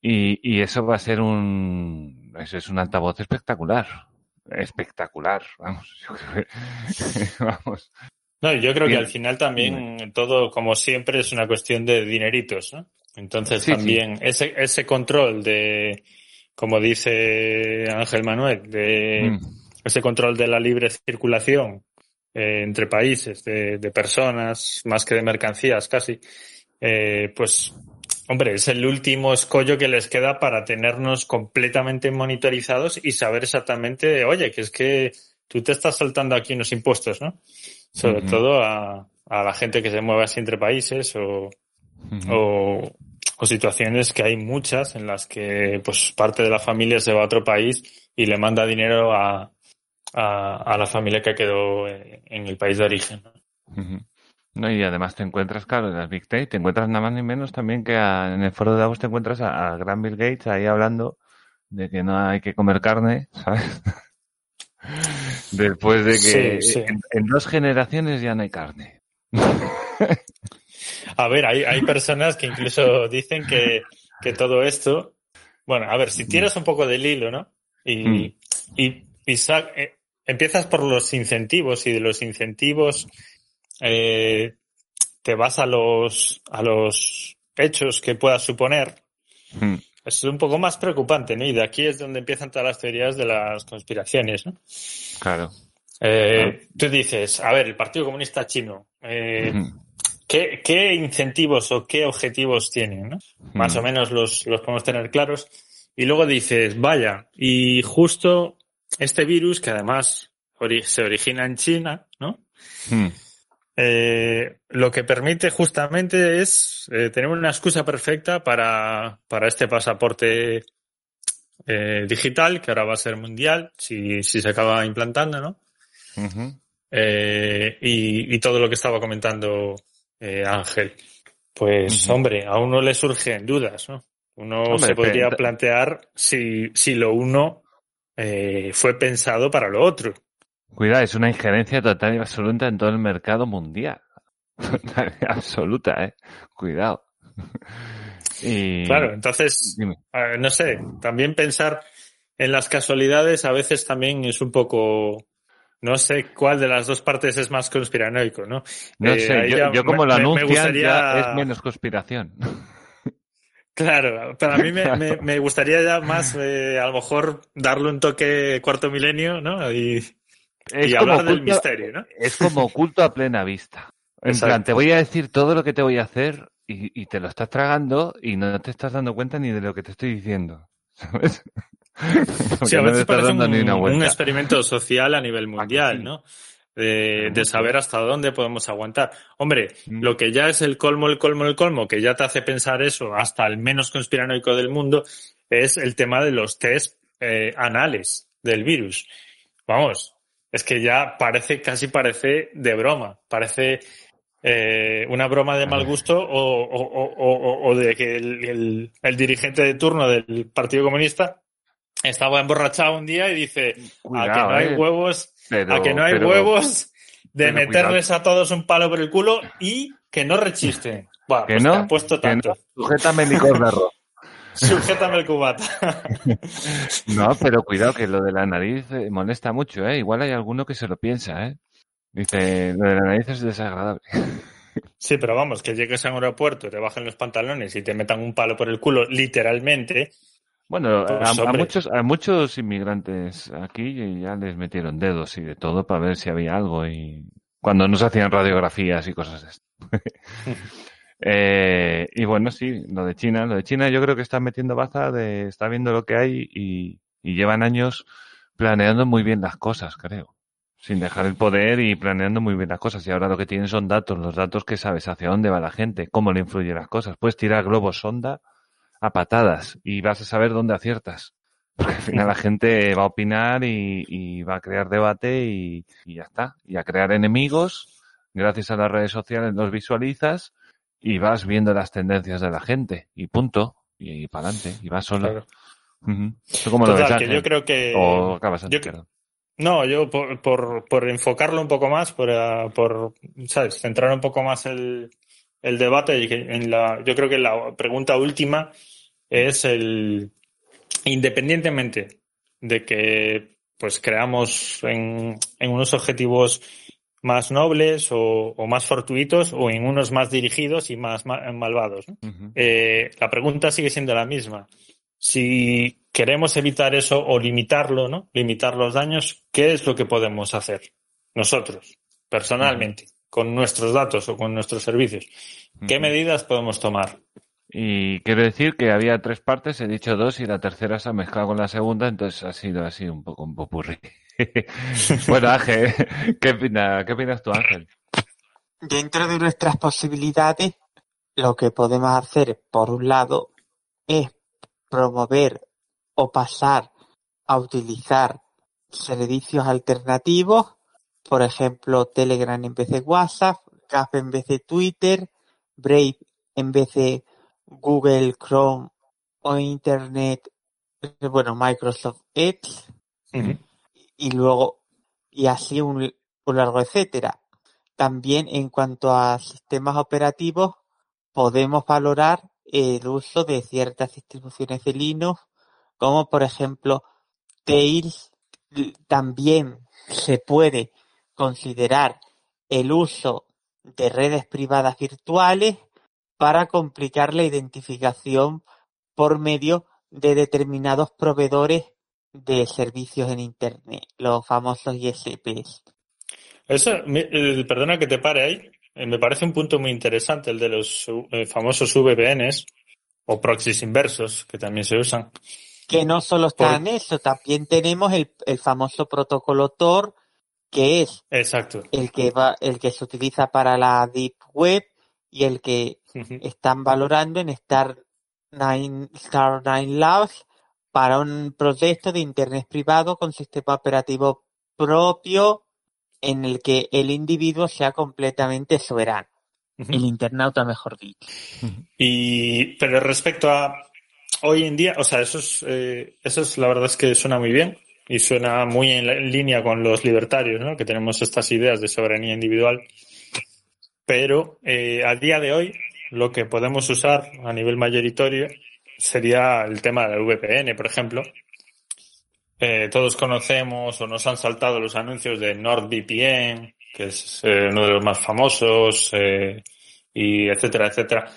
Y, y eso va a ser un, eso es un altavoz espectacular. Espectacular, vamos. yo creo que- vamos. No, yo creo que al final también todo, como siempre, es una cuestión de dineritos, ¿no? Entonces Sí, también ese, ese control de, como dice Ángel Manuel, de Mm, ese control de la libre circulación eh, entre países, de, de personas, más que de mercancías casi, eh, pues, hombre, es el último escollo que les queda para tenernos completamente monitorizados y saber exactamente, oye, que es que tú te estás saltando aquí unos impuestos, ¿no? Sobre todo a, a la gente que se mueve así entre países o, ujú. o, o situaciones que hay muchas en las que pues parte de la familia se va a otro país y le manda dinero a, a, a la familia que quedó en el país de origen. No, y además te encuentras, claro, en las Big Tech, te encuentras nada más ni menos también que a- en el foro de Davos te encuentras a, a Gran Bill Gates ahí hablando de que no hay que comer carne, ¿sabes? Después de que Sí, sí. En, en dos generaciones ya no hay carne. A ver, hay, hay personas que incluso dicen que, que todo esto, bueno, a ver, si tiras un poco del hilo, ¿no? Y, Mm. y, y eh, empiezas por los incentivos y de los incentivos eh, te vas a los, a los hechos que puedas suponer, Mm, es un poco más preocupante, ¿no? Y de aquí es donde empiezan todas las teorías de las conspiraciones, ¿no? Claro. Eh, Tú dices, a ver, el Partido Comunista Chino, eh, Ujú. ¿qué, qué incentivos o qué objetivos tienen? ¿no? Más Mm. o menos los, los podemos tener claros. Y luego dices, vaya, y justo este virus, que además ori- se origina en China, ¿no? Eh, lo que permite justamente es eh, tener una excusa perfecta para, para este pasaporte eh, digital, que ahora va a ser mundial, si, si se acaba implantando, ¿no? y, y todo lo que estaba comentando Ángel. Pues, hombre, a uno le surgen dudas, ¿no? Uno Hombre, se podría plantear si, si lo uno fue pensado para lo otro. Cuidado, es una injerencia total y absoluta en todo el mercado mundial. Total y absoluta, eh. Cuidado. Y... Claro, entonces, no sé, también pensar en las casualidades a veces también es un poco, no sé cuál de las dos partes es más conspiranoico, ¿no? No Eh, sé, yo, como lo gustaría- ya es menos conspiración. Claro, pero a mí me, me, me gustaría ya más, eh, a lo mejor, darle un toque cuarto milenio, ¿no? Y, Es y como hablar del culto- misterio, ¿no? Es como oculto a plena vista. En Exacto. plan, te voy a decir todo lo que te voy a hacer y, y te lo estás tragando y no te estás dando cuenta ni de lo que te estoy diciendo. ¿Sabes? Sí, a no veces estás parece dando un, ni una un experimento social a nivel mundial, sí? ¿no? De, de saber hasta dónde podemos aguantar. Hombre, Mm. lo que ya es el colmo, el colmo, el colmo, que ya te hace pensar eso hasta el menos conspiranoico del mundo, es el tema de los test eh, anales del virus. Vamos, es que ya parece, casi parece de broma, parece eh, una broma de mal gusto o, o, o, o- de que el, el- el dirigente de turno del Partido Comunista estaba emborrachado un día y dice, a que no hay eh. huevos, Pero- a que no hay pero- huevos de pero meterles a todos un palo por el culo y que no rechisten. Que pues no, te apuesto que no. tanto. Sujétame licor de arroz. Sujétame el cubata. No, pero cuidado que lo de la nariz eh, molesta mucho, ¿eh? Igual hay alguno que se lo piensa, ¿eh? Dice, lo de la nariz es desagradable. sí, pero vamos, que llegues a un aeropuerto, te bajen los pantalones y te metan un palo por el culo, literalmente. Bueno, Pues, a, a hombre. muchos, a muchos inmigrantes aquí ya les metieron dedos y de todo para ver si había algo y cuando no se hacían radiografías y cosas de esto. Eh, y bueno, sí, lo de China, lo de China yo creo que está metiendo baza de, está viendo lo que hay y, y llevan años planeando muy bien las cosas, creo. Sin dejar el poder y planeando muy bien las cosas. Y ahora lo que tienen son datos, los datos que sabes hacia dónde va la gente, cómo le influyen las cosas. Puedes tirar globos sonda a patadas y vas a saber dónde aciertas. Porque al final la gente va a opinar y, y va a crear debate y, y ya está. Y a crear enemigos. Gracias a las redes sociales los visualizas y vas viendo las tendencias de la gente. Y punto. Y, para adelante. Y vas solo. Claro. Ujú. ¿Tú cómo lo Total, ves, que Ángel? yo creo que... O acabas yo. No, yo por, por, por enfocarlo un poco más, por, ah, por ¿sabes? centrar un poco más el, el debate, y que en la, yo creo que la pregunta última es el, independientemente de que pues creamos en, en unos objetivos más nobles o, o más fortuitos o en unos más dirigidos y más ma- malvados. Eh, la pregunta sigue siendo la misma. Si queremos evitar eso o limitarlo, ¿no? Limitar los daños, ¿qué es lo que podemos hacer nosotros, personalmente, con nuestros datos o con nuestros servicios? ¿Qué medidas podemos tomar? Y quiero decir que había tres partes, he dicho dos y la tercera se ha mezclado con la segunda, entonces ha sido así un poco un popurrí. bueno, Ángel, ¿qué, opina- ¿qué opinas tú, Ángel? Dentro de nuestras posibilidades, lo que podemos hacer, por un lado, es promover o pasar a utilizar servicios alternativos, por ejemplo, Telegram en vez de WhatsApp, Gap en vez de Twitter, Brave en vez de Google Chrome o Internet, eh, bueno, Microsoft Edge, y luego, y así un, largo etcétera. También en cuanto a sistemas operativos, podemos valorar el uso de ciertas distribuciones de Linux, como por ejemplo Tails. También se puede considerar el uso de redes privadas virtuales para complicar la identificación por medio de determinados proveedores de servicios en Internet, los famosos ISPs. Eso, perdona que te pare ahí, eh, me parece un punto muy interesante el de los eh, famosos VPNs o proxies inversos, que también se usan. Que no solo está Por- en eso, también tenemos el, el famoso protocolo Tor, que es Exacto. el que va, el que se utiliza para la Deep Web y el que están valorando en Star Nine, Star Nine Labs para un proyecto de Internet privado con sistema operativo propio en el que el individuo sea completamente soberano. El internauta, mejor dicho. Y, pero respecto a hoy en día, o sea, eso es, eh, eso es la verdad es que suena muy bien y suena muy en, la- en línea con los libertarios, ¿no? Que tenemos estas ideas de soberanía individual. Pero eh, a día de hoy, lo que podemos usar a nivel mayoritario sería el tema del VPN, por ejemplo. Eh, todos conocemos o nos han saltado los anuncios de NordVPN, que es eh, uno de los más famosos, eh, y etcétera, etcétera.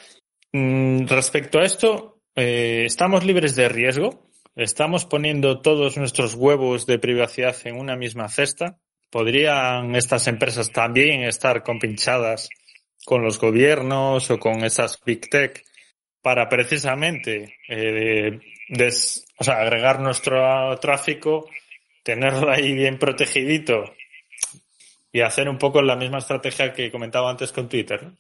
Mm, respecto a esto, ¿estamos libres de riesgo? ¿Estamos poniendo todos nuestros huevos de privacidad en una misma cesta? ¿Podrían estas empresas también estar compinchadas con los gobiernos o con esas big tech para precisamente eh, des- o sea, agregar nuestro tráfico, tenerlo ahí bien protegidito y hacer un poco la misma estrategia que comentaba antes con Twitter?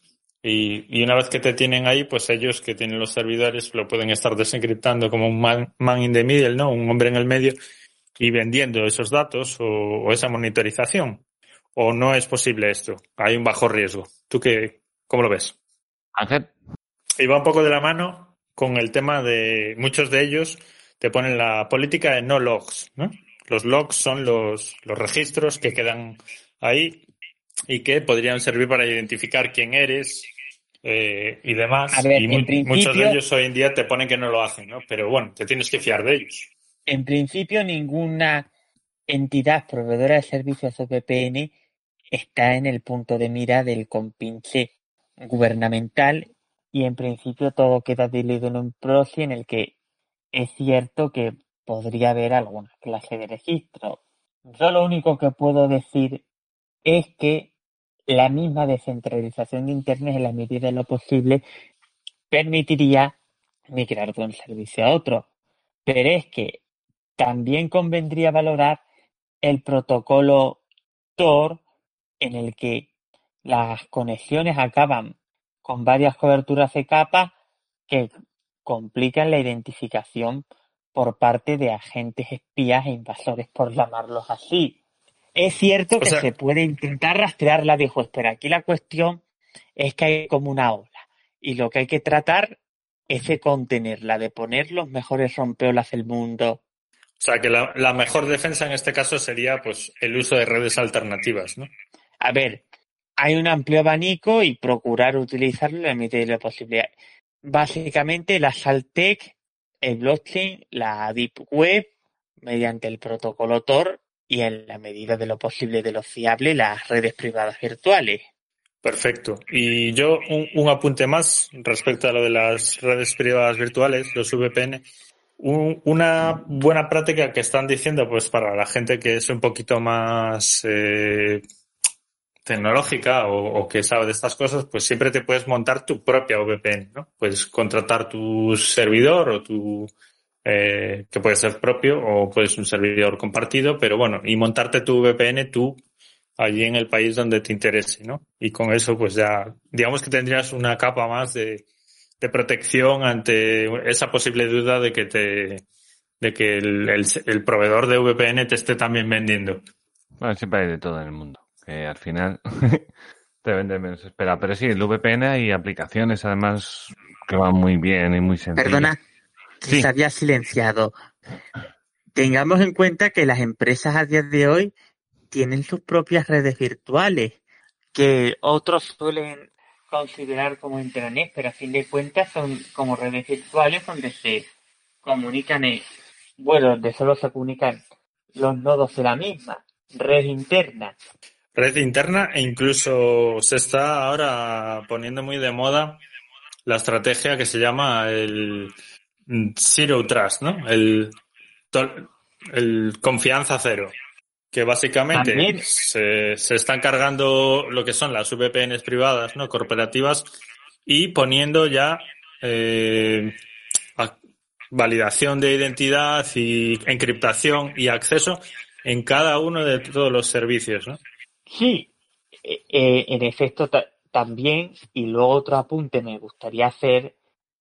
Y, y una vez que te tienen ahí, pues ellos que tienen los servidores lo pueden estar desencriptando como un man, man in the middle, ¿no? Un hombre en el medio y vendiendo esos datos o, o esa monitorización. ¿O no es posible esto? Hay un bajo riesgo. ¿Tú qué, cómo lo ves? Ángel, Y va un poco de la mano con el tema de muchos de ellos te ponen la política de no logs, ¿no? Los logs son los, los registros que quedan ahí y que podrían servir para identificar quién eres eh, y demás. A ver, y mu- muchos de ellos hoy en día te ponen que no lo hacen, ¿no? Pero bueno, te tienes que fiar de ellos. En principio, ninguna entidad proveedora de servicios o VPN está en el punto de mira del compinche gubernamental y en principio todo queda diluido en un proxy en el que es cierto que podría haber alguna clase de registro. Yo lo único que puedo decir es que la misma descentralización de Internet en la medida de lo posible permitiría migrar de un servicio a otro. Pero es que también convendría valorar el protocolo Tor en el que las conexiones acaban con varias coberturas de capa que complican la identificación por parte de agentes espías e invasores, por llamarlos así. Es cierto O que sea- se puede intentar rastrear la viejo, pero aquí la cuestión es que hay como una ola y lo que hay que tratar es de contenerla, de poner los mejores rompeolas del mundo. O sea que la, la mejor defensa en este caso sería pues el uso de redes alternativas, ¿no? A ver, hay un amplio abanico y procurar utilizarlo en la medida de lo posible. Básicamente la Saltec, el blockchain, la Deep Web, mediante el protocolo Tor y en la medida de lo posible de lo fiable las redes privadas virtuales. Perfecto. Y yo un, un apunte más respecto a lo de las redes privadas virtuales, los VPN. Un- una buena práctica que están diciendo, pues para la gente que es un poquito más eh, tecnológica o, o que sabe de estas cosas, pues siempre te puedes montar tu propia VPN, ¿no? Puedes contratar tu servidor o tu eh, que puede ser propio o puedes un servidor compartido, pero bueno, y montarte tu VPN tú allí en el país donde te interese, ¿no? Y con eso, pues ya, digamos que tendrías una capa más de, protección ante esa posible duda de que te, de que el, el, el proveedor de VPN te esté también vendiendo. Bueno, siempre hay de todo en el mundo. Que al final te vende menos espera. Pero sí, el VPN hay aplicaciones además que van muy bien y muy sencillas. Perdona, que Sí. se había silenciado. Tengamos en cuenta que las empresas a día de hoy tienen sus propias redes virtuales, que otros suelen considerar como intranet, pero a fin de cuentas son como redes virtuales donde se comunican, en- bueno, donde solo se comunican los nodos de la misma, red interna. Red interna e incluso se está ahora poniendo muy de moda la estrategia que se llama el Zero Trust, ¿no? El, el confianza cero. Que básicamente se, se están cargando lo que son las VPNs privadas, ¿no? Corporativas y poniendo ya eh, validación de identidad y encriptación y acceso en cada uno de todos los servicios, ¿no? Sí, eh, en efecto ta- también, y luego otro apunte me gustaría hacer,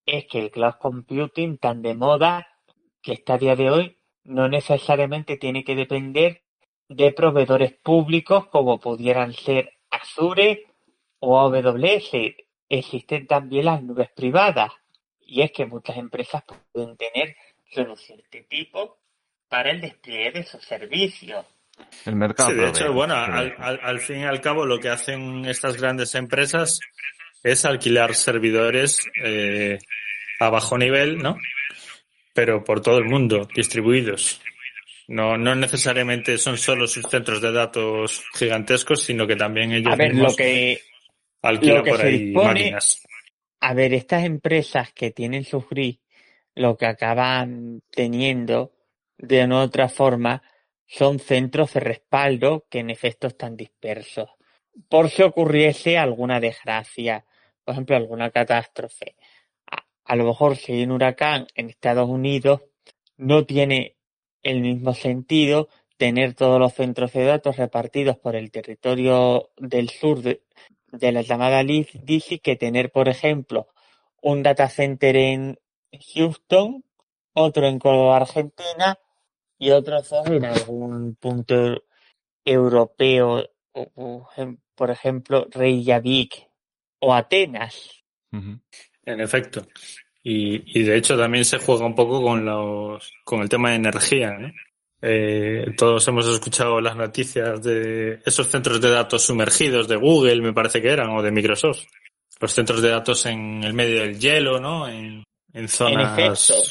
es que el cloud computing tan de moda que está a día de hoy no necesariamente tiene que depender de proveedores públicos como pudieran ser Azure o AWS. Existen también las nubes privadas y es que muchas empresas pueden tener soluciones de tipo para el despliegue de sus servicios. El mercado Sí, de hecho, bueno, al, al- al fin y al cabo lo que hacen estas grandes empresas es alquilar servidores eh, a bajo nivel, ¿no? Pero por todo el mundo, distribuidos. No, no necesariamente son solo sus centros de datos gigantescos, sino que también ellos A ver, lo que alquilan lo que por se ahí dispone- máquinas. A ver, estas empresas que tienen sus gris, lo que acaban teniendo de una u otra forma son centros de respaldo que en efecto están dispersos. Por si ocurriese alguna desgracia, por ejemplo, alguna catástrofe. A, lo mejor si hay un huracán en Estados Unidos, no tiene el mismo sentido tener todos los centros de datos repartidos por el territorio del sur de, de la llamada DC que tener, por ejemplo, un data center en Houston, otro en Córdoba, Argentina, y otros dos en algún punto europeo, por ejemplo, Reykjavik o Atenas. En efecto. Y, y de hecho también se juega un poco con los, con el tema de energía, ¿no? Eh, todos hemos escuchado las noticias de esos centros de datos sumergidos de Google, me parece que eran, o de Microsoft. Los centros de datos en el medio del hielo, ¿no? En, en zonas. efecto.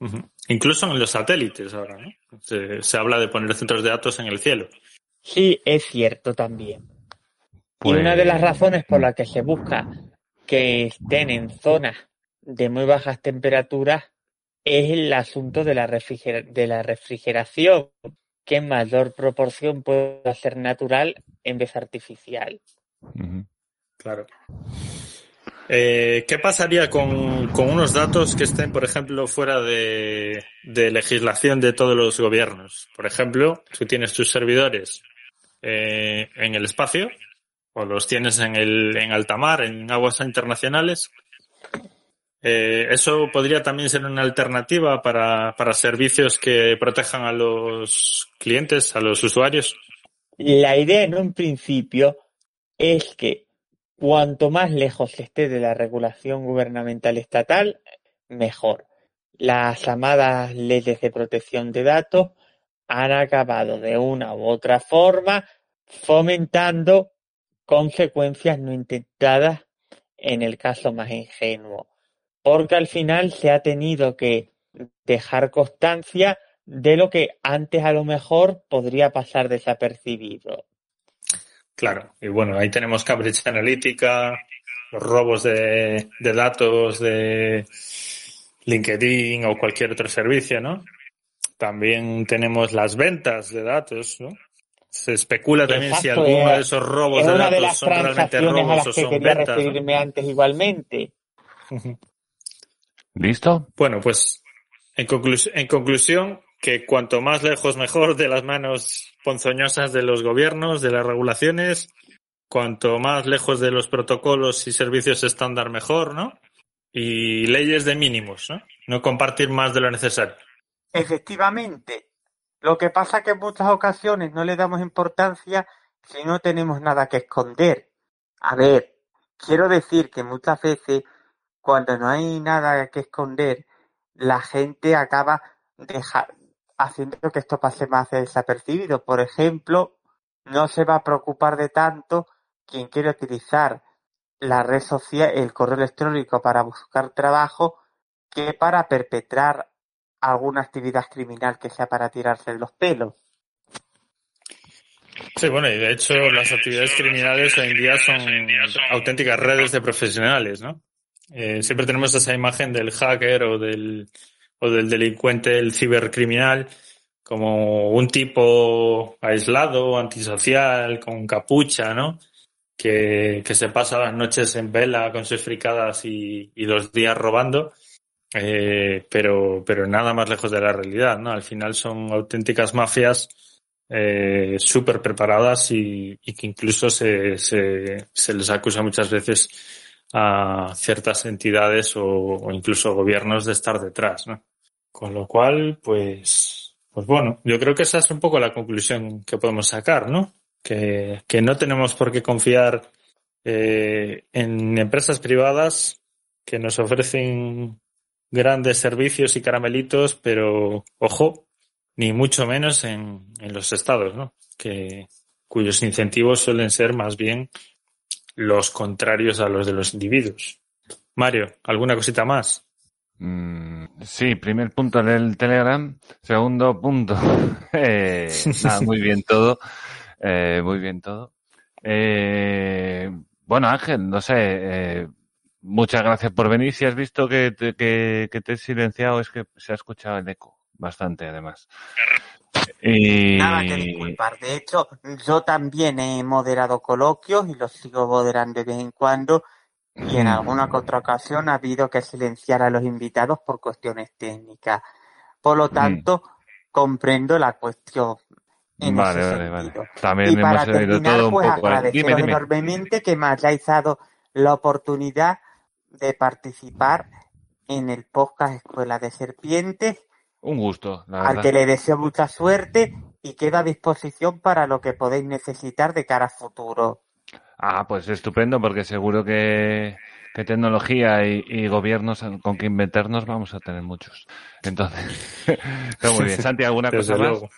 Ujú. Incluso en los satélites ahora, ¿no? Se, se habla de poner centros de datos en el cielo. Sí, es cierto también. Y una de las Pues, razones por las que se busca que estén en zonas de muy bajas temperaturas es el asunto de la, refriger- de la refrigeración, que en mayor proporción puede ser natural en vez artificial. Claro. Eh, ¿Qué pasaría con, con unos datos que estén, por ejemplo, fuera de, de legislación de todos los gobiernos? Por ejemplo, tú tienes tus servidores eh, en el espacio o los tienes en, el, en alta mar, en aguas internacionales. Eh, eso podría también ser una alternativa para, para servicios que protejan a los clientes, a los usuarios. La idea en un principio es que cuanto más lejos esté de la regulación gubernamental estatal, mejor. Las llamadas leyes de protección de datos han acabado de una u otra forma fomentando consecuencias no intentadas en el caso más ingenuo, porque al final se ha tenido que dejar constancia de lo que antes a lo mejor podría pasar desapercibido. Claro, y bueno, ahí tenemos Cambridge Analytica, los robos de, de datos de LinkedIn o cualquier otro servicio, ¿no? También tenemos las ventas de datos, ¿no? Se especula también si alguno eh, de esos robos Es de datos las son realmente a robos las o que son quería ventas. ¿no? referirme antes igualmente. ¿Listo? Bueno, pues en, conclus- en conclusión, que cuanto más lejos mejor de las manos ponzoñosas de los gobiernos, de las regulaciones, cuanto más lejos de los protocolos y servicios estándar mejor, ¿no? Y leyes de mínimos, ¿no? No compartir más de lo necesario. Efectivamente. Lo que pasa que en muchas ocasiones no le damos importancia si no tenemos nada que esconder. A ver, quiero decir que muchas veces cuando no hay nada que esconder, la gente acaba deja- haciendo que esto pase más desapercibido. Por ejemplo, no se va a preocupar de tanto quien quiere utilizar la red social, el correo electrónico para buscar trabajo que para perpetrar alguna actividad criminal que sea para tirarse los pelos. Sí, bueno, y de hecho las actividades criminales hoy en día son auténticas redes de profesionales, ¿no? Eh, siempre tenemos esa imagen del hacker o del, o del delincuente, el cibercriminal, como un tipo aislado, antisocial, con capucha, ¿no? Que, que se pasa las noches en vela con sus fricadas y, y los días robando, eh, pero, pero nada más lejos de la realidad, ¿no? Al final son auténticas mafias eh, súper preparadas y, y que incluso se, se, se les acusa muchas veces a ciertas entidades o, incluso gobiernos de estar detrás, ¿no? Con lo cual, pues, pues bueno, yo creo que esa es un poco la conclusión que podemos sacar, ¿no? Que, que no tenemos por qué confiar eh, en empresas privadas que nos ofrecen grandes servicios y caramelitos, pero ojo, ni mucho menos en, en los estados, ¿no? Que, cuyos incentivos suelen ser más bien los contrarios a los de los individuos. Mario, ¿alguna cosita más? Mm, sí, primer punto el Telegram. Segundo punto. eh, nada, muy bien todo. Eh, muy bien todo. Eh, bueno, Ángel, no sé. eh, muchas gracias por venir. Si has visto que te, que, que te he silenciado, es que se ha escuchado el eco. Bastante, además. Y... Nada que disculpar. De hecho, yo también he moderado coloquios y los sigo moderando de vez en cuando. Y en alguna que otra ocasión ha habido que silenciar a los invitados por cuestiones técnicas. Por lo tanto, comprendo la cuestión. En Vale, ese vale, vale. sentido. También Y para hemos terminar, todo un pues poco. Dime, dime. enormemente que me hayáis dado la oportunidad de participar en el podcast Escuela de Serpientes, Un gusto, la al que le deseo mucha suerte y queda a disposición para lo que podéis necesitar de cara a futuro. Ah, pues estupendo, porque seguro que, que tecnología y, y gobiernos con que inventarnos vamos a tener muchos. Entonces, está muy bien. Santi, ¿alguna Desde cosa más? luego.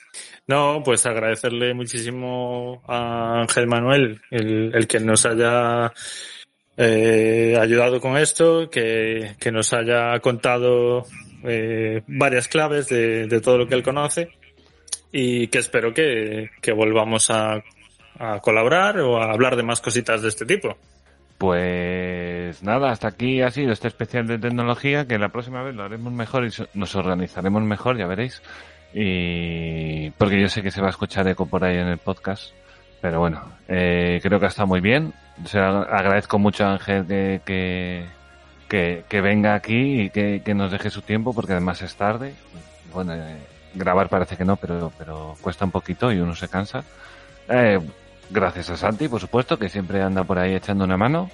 No, pues agradecerle muchísimo a Ángel Manuel el, el que nos haya eh, ayudado con esto, que, que nos haya contado eh, varias claves de, todo lo que él conoce y que espero que, que volvamos a, a colaborar o a hablar de más cositas de este tipo. Pues nada, hasta aquí ha sido este especial de tecnología, que la próxima vez lo haremos mejor y nos organizaremos mejor, ya veréis. Y porque yo sé que se va a escuchar eco por ahí en el podcast. Pero bueno, eh, creo que ha estado muy bien. Agradezco mucho a Ángel que, que, venga aquí y que, nos deje su tiempo, porque además es tarde. Bueno, eh, grabar parece que no, pero, pero cuesta un poquito y uno se cansa. Eh, gracias a Santi, por supuesto, que siempre anda por ahí echando una mano.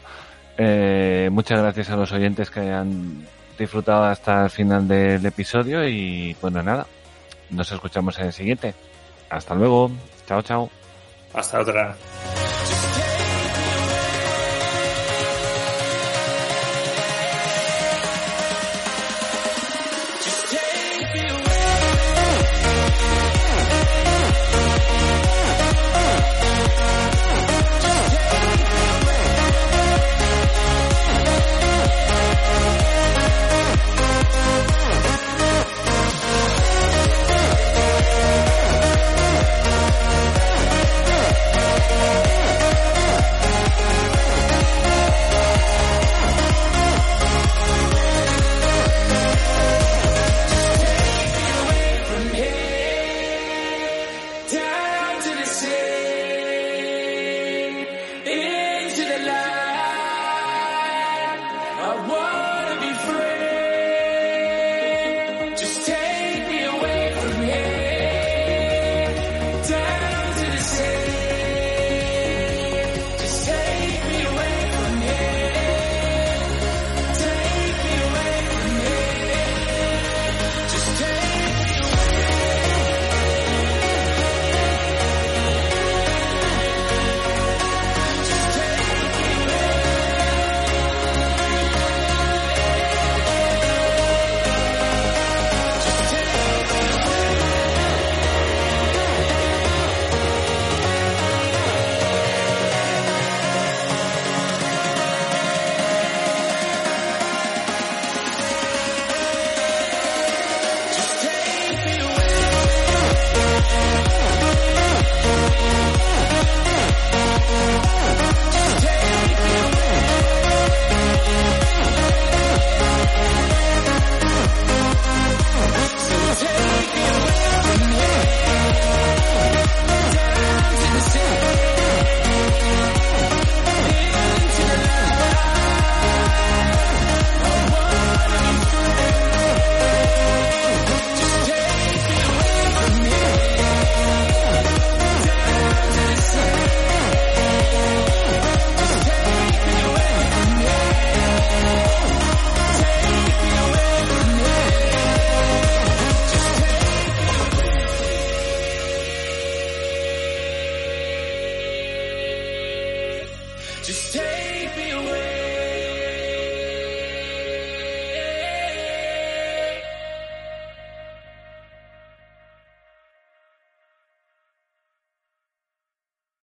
Eh, muchas gracias a los oyentes que han disfrutado hasta el final del episodio y bueno, nada, nos escuchamos en el siguiente. Hasta luego. Chao, chao. Hasta otra.